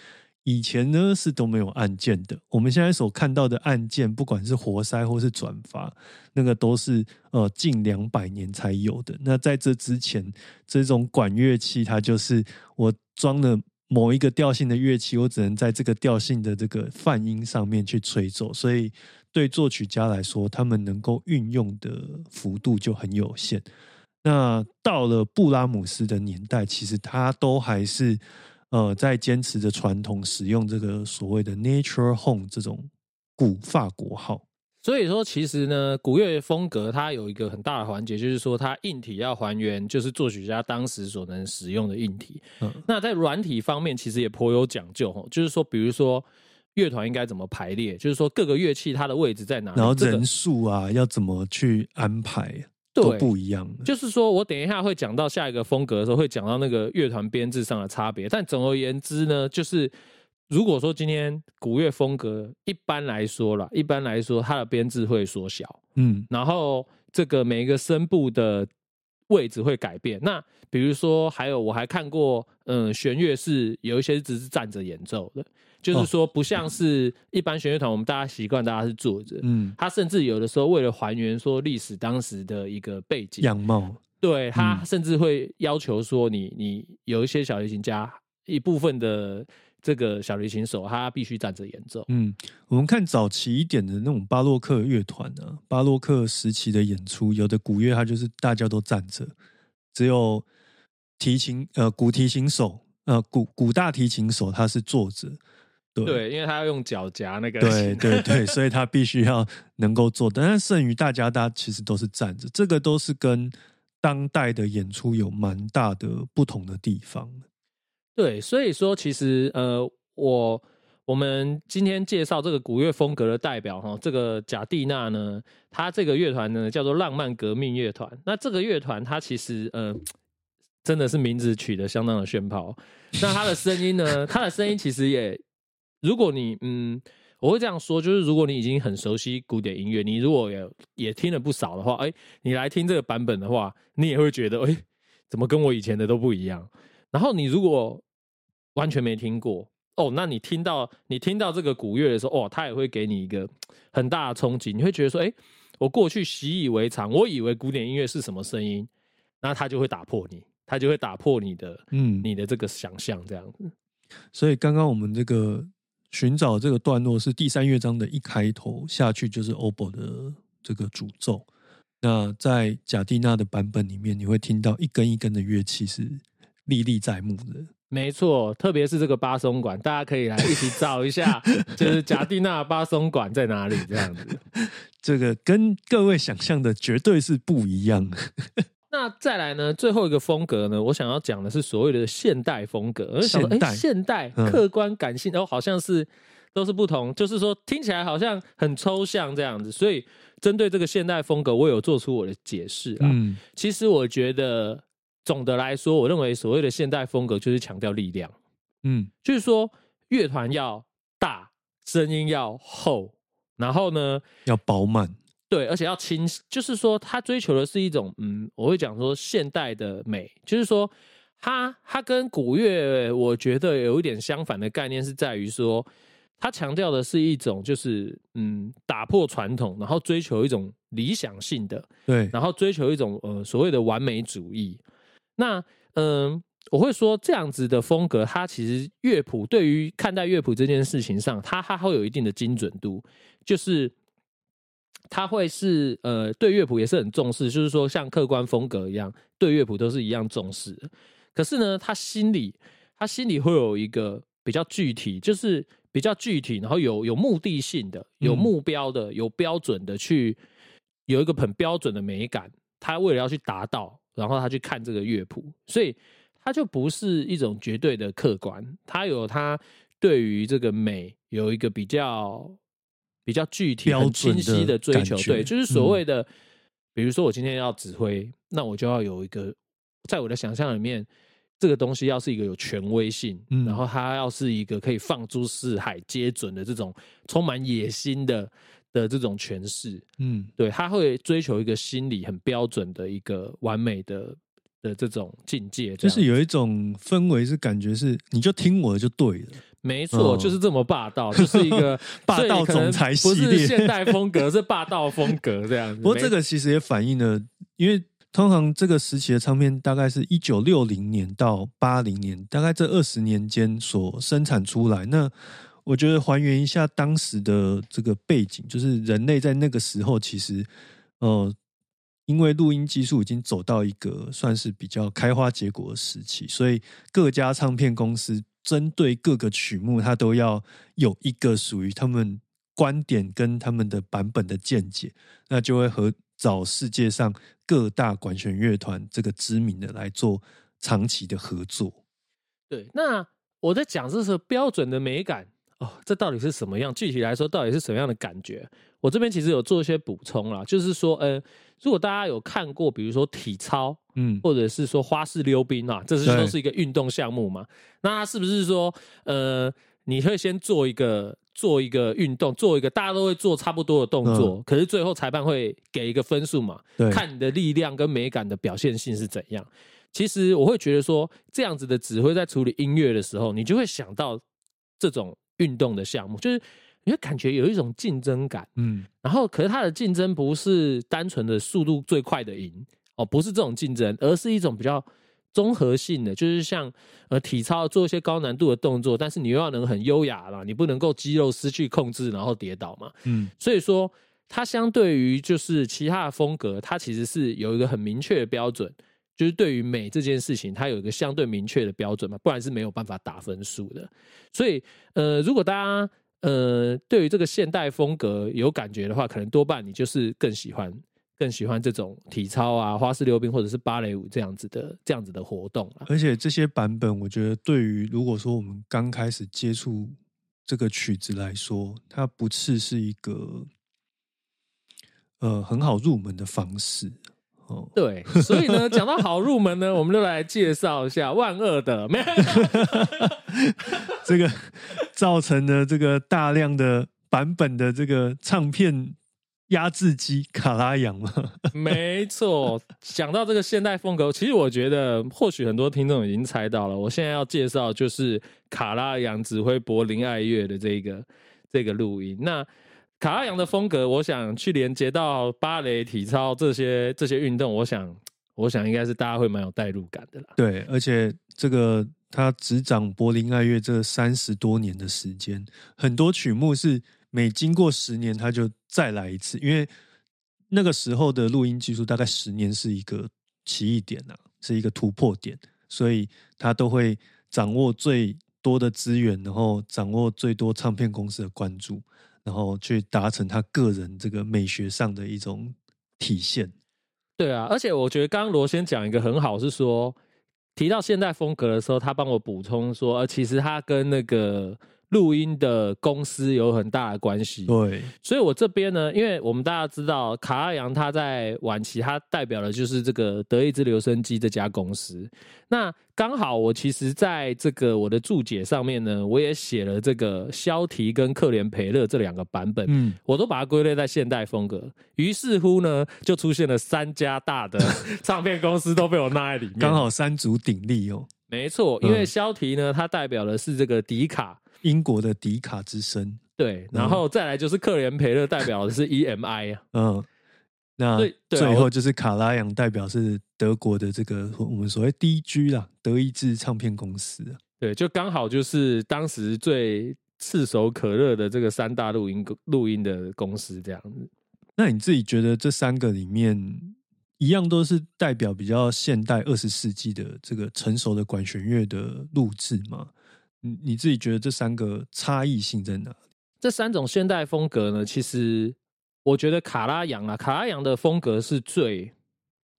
以前呢是都没有按键的。我们现在所看到的按键，不管是活塞或是转阀，那个都是呃近两百年才有的。那在这之前，这种管乐器它就是我装了某一个调性的乐器，我只能在这个调性的这个泛音上面去吹奏，所以对作曲家来说，他们能够运用的幅度就很有限。那到了布拉姆斯的年代，其实他都还是呃在坚持着传统，使用这个所谓的 Nature Home 这种古法国号。所以说，其实呢，古乐风格它有一个很大的环节，就是说它硬体要还原，就是作曲家当时所能使用的硬体。嗯那在软体方面，其实也颇有讲究哦，就是说，比如说乐团应该怎么排列，就是说各个乐器它的位置在哪里，然后人数啊，要怎么去安排，都对不一样。就是说我等一下会讲到下一个风格的时候，会讲到那个乐团编制上的差别。但总而言之呢，就是如果说今天古乐风格一般来说啦，一般来说它的编制会缩小，嗯然后这个每一个声部的位置会改变。那比如说还有我还看过，嗯，弦乐是有一些只是站着演奏的，就是说不像是一般弦乐团，我们大家习惯大家是坐着。嗯，他甚至有的时候为了还原说历史当时的一个背景，样貌，对他嗯甚至会要求说你你有一些小提琴家一部分的这个小提琴手，他必须站着演奏。嗯，我们看早期一点的那种巴洛克乐团啊，巴洛克时期的演出，有的古乐它就是大家都站着，只有提琴呃古提琴手呃古古大提琴手他是坐着，对对，因为他要用脚夹那个。对对对，所以他必须要能够做的。但是剩余大家大家其实都是站着，这个都是跟当代的演出有蛮大的不同的地方。对，所以说其实呃，我我们今天介绍这个古乐风格的代表哈，这个贾蒂娜呢，他这个乐团呢叫做浪漫革命乐团。那这个乐团它其实呃。真的是名字取得相当的炫炮，那他的声音呢？他的声音其实也，如果你嗯，我会这样说，就是如果你已经很熟悉古典音乐，你如果也也听了不少的话，哎，你来听这个版本的话，你也会觉得，哎，怎么跟我以前的都不一样？然后你如果完全没听过哦，那你听到你听到这个古乐的时候，哦，它也会给你一个很大的冲击，你会觉得说，哎，我过去习以为常，我以为古典音乐是什么声音，那它就会打破你，它就会打破你的嗯，你的这个想象，这样子。所以刚刚我们这个寻找这个段落是第三乐章的一开头下去就是 oboe 的这个主奏。那在贾蒂娜的版本里面，你会听到一根一根的乐器是历历在目的。没错，特别是这个巴松管，大家可以来一起找一下，就是贾蒂娜巴松管在哪里这样子。这个跟各位想象的绝对是不一样。那再来呢，最后一个风格呢，我想要讲的是所谓的现代风格。我就想说，现代哎，现代嗯客观感性，哦，好像是都是不同，就是说听起来好像很抽象这样子。所以针对这个现代风格，我有做出我的解释啊。嗯其实我觉得总的来说，我认为所谓的现代风格就是强调力量，嗯就是说乐团要大，声音要厚，然后呢，要饱满。对，而且要清晰，就是说他追求的是一种，嗯，我会讲说现代的美，就是说他他跟古乐我觉得有一点相反的概念是在于说，他强调的是一种就是嗯打破传统，然后追求一种理想性的，对，然后追求一种呃所谓的完美主义。那嗯、我会说这样子的风格，它其实乐谱对于看待乐谱这件事情上，它它会有一定的精准度，就是它会是呃对乐谱也是很重视，就是说像客观风格一样，对乐谱都是一样重视的。可是呢，他心里他心里会有一个比较具体，就是比较具体，然后有有目的性的、有嗯目标的、有标准的去有一个很标准的美感。他为了要去达到，然后他去看这个乐谱，所以他就不是一种绝对的客观，他有他对于这个美有一个比较比较具体、很清晰的的追求。对，就是所嗯谓的，比如说我今天要指挥，那我就要有一个，在我的想象里面，这个东西要是一个有权威性，嗯然后它要是一个可以放诸四海皆准的这种充满野心的的这种诠释。嗯对，他会追求一个心理很标准的一个完美的的这种境界，就是有一种氛围是感觉是你就听我的就对了。没错，嗯就是这么霸道，就是一个 霸道总裁系不列是现代风格，是霸道风格这样子。不过这个其实也反映了，因为通常这个时期的唱片大概是一九六零年到八零年，大概这二十年间所生产出来。那我觉得还原一下当时的这个背景，就是人类在那个时候其实，呃，因为录音技术已经走到一个算是比较开花结果的时期，所以各家唱片公司针对各个曲目，它都要有一个属于他们观点跟他们的版本的见解，那就会和找世界上各大管弦乐团这个知名的来做长期的合作。对，那我在讲这是标准的美感哦，这到底是什么样？具体来说，到底是什么样的感觉？我这边其实有做一些补充啦，就是说，呃，如果大家有看过，比如说体操，嗯，或者是说花式溜冰啊，这是对都是一个运动项目嘛？那它是不是说，呃，你会先做一个做一个运动，做一个大家都会做差不多的动作，可是最后裁判会给一个分数嘛？对，看你的力量跟美感的表现性是怎样。其实我会觉得说，这样子的指挥在处理音乐的时候，你就会想到这种运动的项目，就是你会感觉有一种竞争感。嗯然后，可是它的竞争不是单纯的速度最快的赢哦，不是这种竞争，而是一种比较综合性的，就是像呃体操做一些高难度的动作，但是你又要能很优雅啦，你不能够肌肉失去控制然后跌倒嘛。嗯所以说，它相对于就是其他的风格，它其实是有一个很明确的标准，就是对于美这件事情，它有一个相对明确的标准嘛，不然是没有办法打分数的。所以，呃，如果大家呃对于这个现代风格有感觉的话，可能多半你就是更喜欢。更喜欢这种体操啊、花式溜冰或者是芭蕾舞这样子的这样子的活动啊。而且这些版本，我觉得对于如果说我们刚开始接触这个曲子来说，它不次是一个呃很好入门的方式哦。对，所以呢，讲到好入门呢，我们就来介绍一下万恶的，没 有这个造成了这个大量的版本的这个唱片压制机卡拉扬嘛，没错，讲到这个现代风格，其实我觉得或许很多听众已经猜到了。我现在要介绍就是卡拉扬指挥柏林爱乐的这个这个录音。那卡拉扬的风格，我想去连接到芭蕾、体操这些这些运动，我想我想应该是大家会蛮有代入感的啦。对，而且这个他执掌柏林爱乐这三十多年的时间，很多曲目是每经过十年他就再来一次，因为那个时候的录音技术大概十年是一个奇异点啊，是一个突破点，所以他都会掌握最多的资源，然后掌握最多唱片公司的关注。然后去达成他个人这个美学上的一种体现。对啊，而且我觉得刚刚罗先讲一个很好，是说提到现代风格的时候，他帮我补充说，呃，其实他跟那个。录音的公司有很大的关系，对，所以我这边呢，因为我们大家知道卡拉扬他在晚期，他代表的就是这个德意志留声机这家公司。那刚好我其实在这个我的注解上面呢，我也写了这个肖提跟克连培勒这两个版本，嗯，我都把它归类在现代风格。于是乎呢，就出现了三家大的 唱片公司都被我纳在里面，刚好三足鼎立哦。没错，因为肖提呢，它代表的是这个迪卡。英国的迪卡之声，对，然后再来就是克连培勒代表的是 EMI 啊，嗯，那最后就是卡拉扬代表是德国的这个我们所谓 DG 啦，德意志唱片公司，对，就刚好就是当时最炙手可热的这个三大录音录音的公司这样子。那你自己觉得这三个里面，一样都是代表比较现代二十世纪的这个成熟的管弦乐的录制吗？你你自己觉得这三个差异性在哪？这三种现代风格呢？其实我觉得卡拉扬啊，卡拉扬的风格是最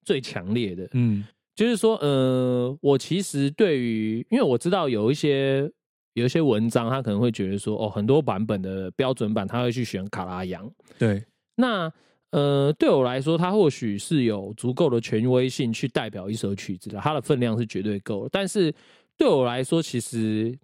最强烈的。嗯，就是说，呃，我其实对于，因为我知道有一些有一些文章，他可能会觉得说，哦，很多版本的标准版，他会去选卡拉扬。对，那呃，对我来说，他或许是有足够的权威性去代表一首曲子的，它的分量是绝对够。但是对我来说，其实。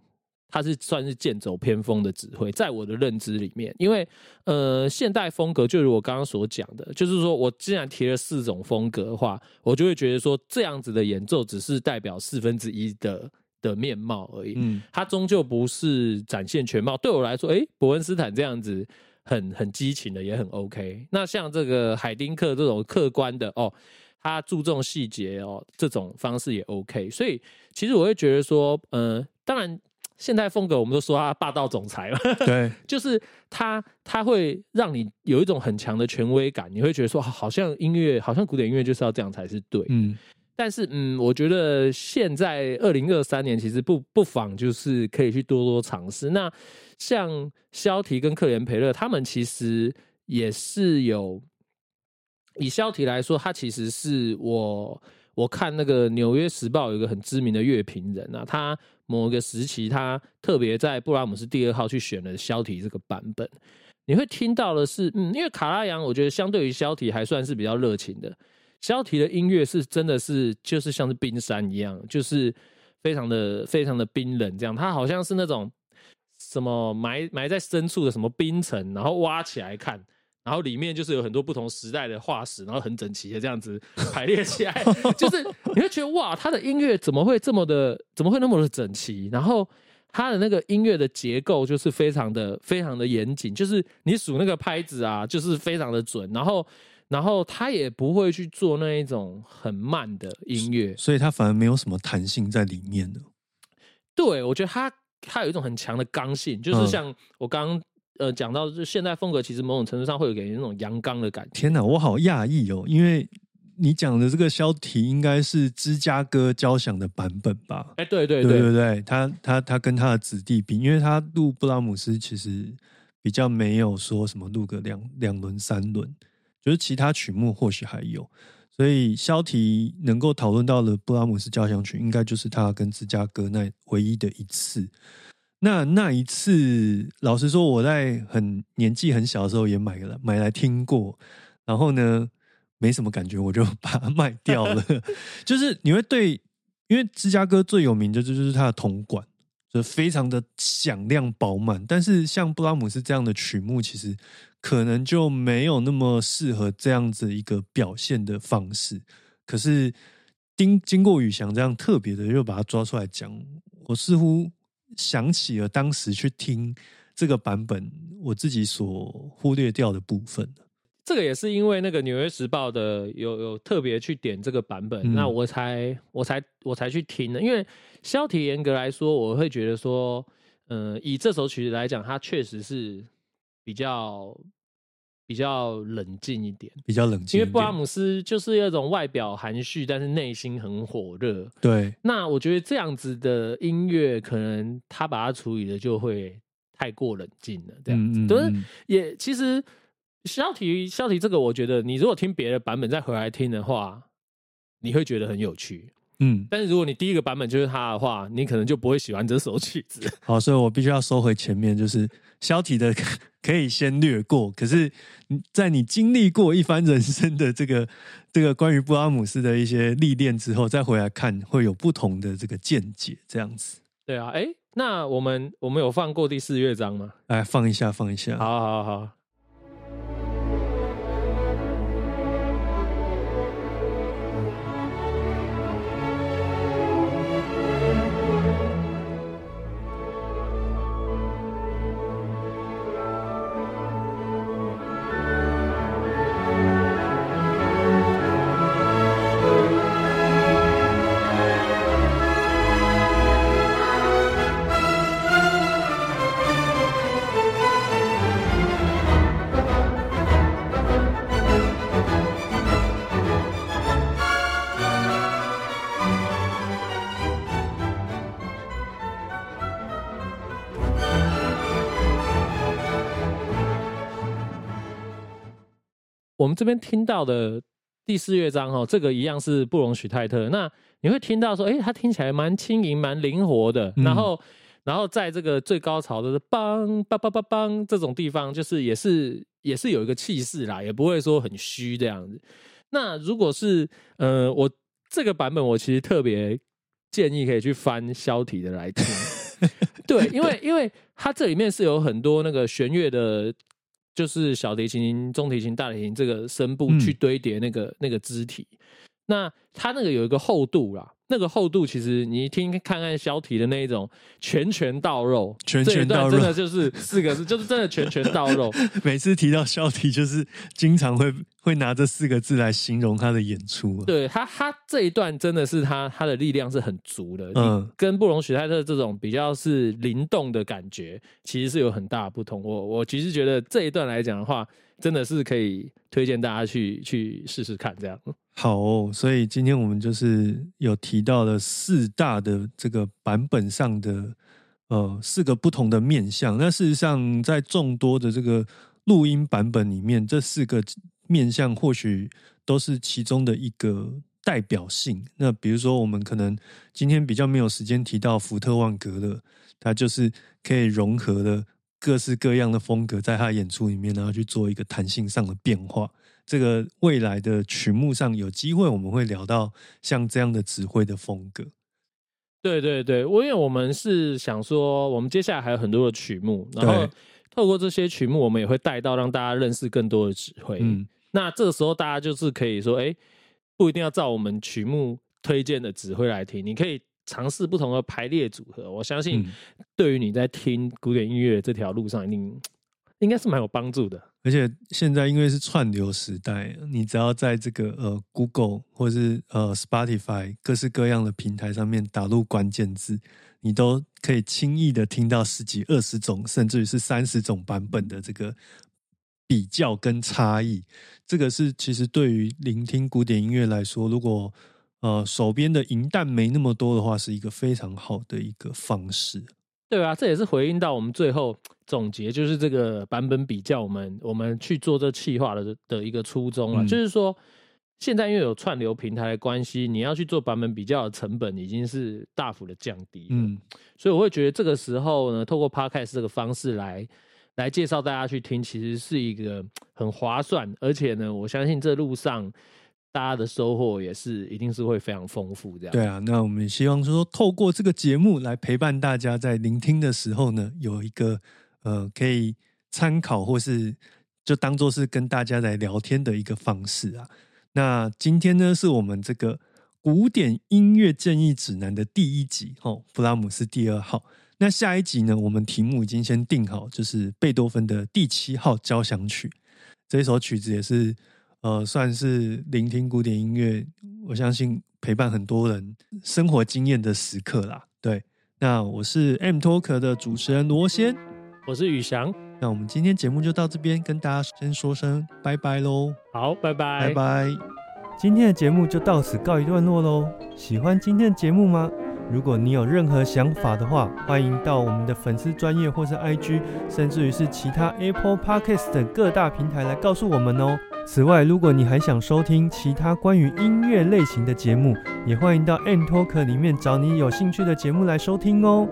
他是算是剑走偏锋的指挥，在我的认知里面，因为呃，现代风格就如我刚刚所讲的，就是说我既然提了四种风格的话，我就会觉得说这样子的演奏只是代表四分之一的的面貌而已，嗯，它终究不是展现全貌。对我来说，哎，伯恩斯坦这样子很很激情的也很 OK。那像这个海丁克这种客观的哦，他注重细节哦，这种方式也 OK。所以其实我会觉得说，嗯，当然。现代风格，我们都说他霸道总裁嘛，对，就是他，他会让你有一种很强的权威感，你会觉得说，好像音乐，好像古典音乐就是要这样才是对，嗯。但是，嗯，我觉得现在二零二三年，其实不不妨就是可以去多多尝试。那像肖提跟克连培勒，他们其实也是有，以肖提来说，他其实是我。我看那个《纽约时报》有一个很知名的乐评人啊，他某一个时期他特别在布拉姆斯第二号去选了肖提这个版本。你会听到的是，嗯，因为卡拉扬我觉得相对于肖提还算是比较热情的。肖提的音乐是真的是就是像是冰山一样，就是非常的非常的冰冷这样。它好像是那种什么埋埋在深处的什么冰层，然后挖起来看。然后里面就是有很多不同时代的化石，然后很整齐的这样子 排列起来，就是你会觉得哇，他的音乐怎么会这么的，怎么会那么的整齐？然后他的那个音乐的结构就是非常的、非常的严谨，就是你数那个拍子啊，就是非常的准。然后，然后他也不会去做那一种很慢的音乐，所以他反而没有什么弹性在里面的。对，我觉得他他有一种很强的刚性，就是像我刚。呃，讲到就现代风格，其实某种程度上会有给人那种阳刚的感觉。天哪，我好讶异哦！因为你讲的这个肖提应该是芝加哥交响的版本吧？哎，对对对对对，他他他跟他的子弟比，因为他录布拉姆斯其实比较没有说什么录个两两轮三轮，就是其他曲目或许还有，所以肖提能够讨论到的布拉姆斯交响曲，应该就是他跟芝加哥那唯一的一次。那那一次，老实说，我在很年纪很小的时候也买了，买来听过，然后呢，没什么感觉，我就把它卖掉了。就是你会对，因为芝加哥最有名的就是它的铜管，就非常的响亮饱满。但是像布拉姆斯这样的曲目，其实可能就没有那么适合这样子一个表现的方式。可是经经过宇翔这样特别的又把它抓出来讲，我似乎。想起了当时去听这这个版本我自己所忽略掉的部分？这个也是因为那个《纽约时报》的有有特别去点这个版本，嗯那我才我才我才去听的。因为肖体严格来说，我会觉得说，呃，以这首曲子来讲，它确实是比较比较冷静一点。比较冷静，因为布拉姆斯就是那种外表含蓄，但是内心很火热。对，那我觉得这样子的音乐，可能他把它处理的就会太过冷静了，这样子。嗯嗯可是嗯也其实肖提肖提这个，我觉得你如果听别的版本再回来听的话，你会觉得很有趣。嗯，但是如果你第一个版本就是他的话，你可能就不会喜欢这首曲子。好，所以我必须要收回前面，就是 消体的可以先略过，可是在你经历过一番人生的这个 这个关于布拉姆斯的一些历练之后，再回来看，会有不同的这个见解，这样子。对啊，哎，那我们我们有放过第四乐章吗？来放一下，放一下。好好好。我们这边听到的第四乐章哦，这个一样是不容许泰特。那你会听到说，哎，它听起来蛮轻盈、蛮灵活的。嗯然后，然后在这个最高潮的梆梆梆梆梆这种地方，就是也是也是有一个气势啦，也不会说很虚这样子。那如果是呃，我这个版本，我其实特别建议可以去翻肖体的来听。对，因为因为它这里面是有很多那个弦乐的，就是小提琴、中提琴、大提琴这个声部嗯去堆叠那个、那个肢体。那它那个有一个厚度啦，那个厚度其实你一听看看肖提的那一种拳拳到肉，拳拳到肉段真的就是四个字，就是真的拳拳到肉。每次提到肖提，就是经常会会拿这四个字来形容他的演出、啊。对他，他这一段真的是他他的力量是很足的，嗯嗯，跟布隆许泰特这种比较是灵动的感觉，其实是有很大的不同。我我其实觉得这一段来讲的话，真的是可以推荐大家去去试试看，这样。好哦，所以今天我们就是有提到了四大的这个版本上的呃四个不同的面向。那事实上，在众多的这个录音版本里面，这四个面向或许都是其中的一个代表性。那比如说，我们可能今天比较没有时间提到福特万格勒，他就是可以融合了各式各样的风格，在他演出里面，然后去做一个弹性上的变化。这个未来的曲目上有机会，我们会聊到像这样的指挥的风格。对对对，我因为我们是想说，我们接下来还有很多的曲目，然后透过这些曲目，我们也会带到让大家认识更多的指挥。嗯，那这个时候大家就是可以说，哎，不一定要照我们曲目推荐的指挥来听，你可以尝试不同的排列组合。我相信嗯对于你在听古典音乐这条路上，一定应该是蛮有帮助的。而且现在因为是串流时代，你只要在这个呃 Google 或是呃 Spotify 各式各样的平台上面打入关键字，你都可以轻易的听到十几、二十种，甚至于是三十种版本的这个比较跟差异。这个是其实对于聆听古典音乐来说，如果呃手边的银弹没那么多的话，是一个非常好的一个方式。对啊，这也是回应到我们最后总结，就是这个版本比较，我们我们去做这企划的的一个初衷啊，嗯。就是说，现在因为有串流平台的关系，你要去做版本比较的成本已经是大幅的降低了。嗯，所以我会觉得这个时候呢，透过 podcast 这个方式来来介绍大家去听，其实是一个很划算，而且呢，我相信这路上大家的收获也是一定是会非常丰富。这样对啊，那我们希望说，透过这个节目来陪伴大家，在聆听的时候呢，有一个呃可以参考或是就当做是跟大家来聊天的一个方式啊。那今天呢，是我们这个古典音乐建议指南的第一集哦，布拉姆斯第二号。那下一集呢，我们题目已经先定好，就是贝多芬的第七号交响曲。这首曲子也是呃，算是聆听古典音乐，我相信陪伴很多人生活经验的时刻啦。对，那我是 M Talk 的主持人罗先，我是宇翔。那我们今天节目就到这边，跟大家先说声拜拜喽。好，拜拜，拜拜。今天的节目就到此告一段落喽。喜欢今天的节目吗？如果你有任何想法的话，欢迎到我们的粉丝专业或是 IG，甚至于是其他 Apple Podcast 等各大平台来告诉我们哦。此外，如果你还想收听其他关于音乐类型的节目，也欢迎到 M Talk 里面找你有兴趣的节目来收听哦。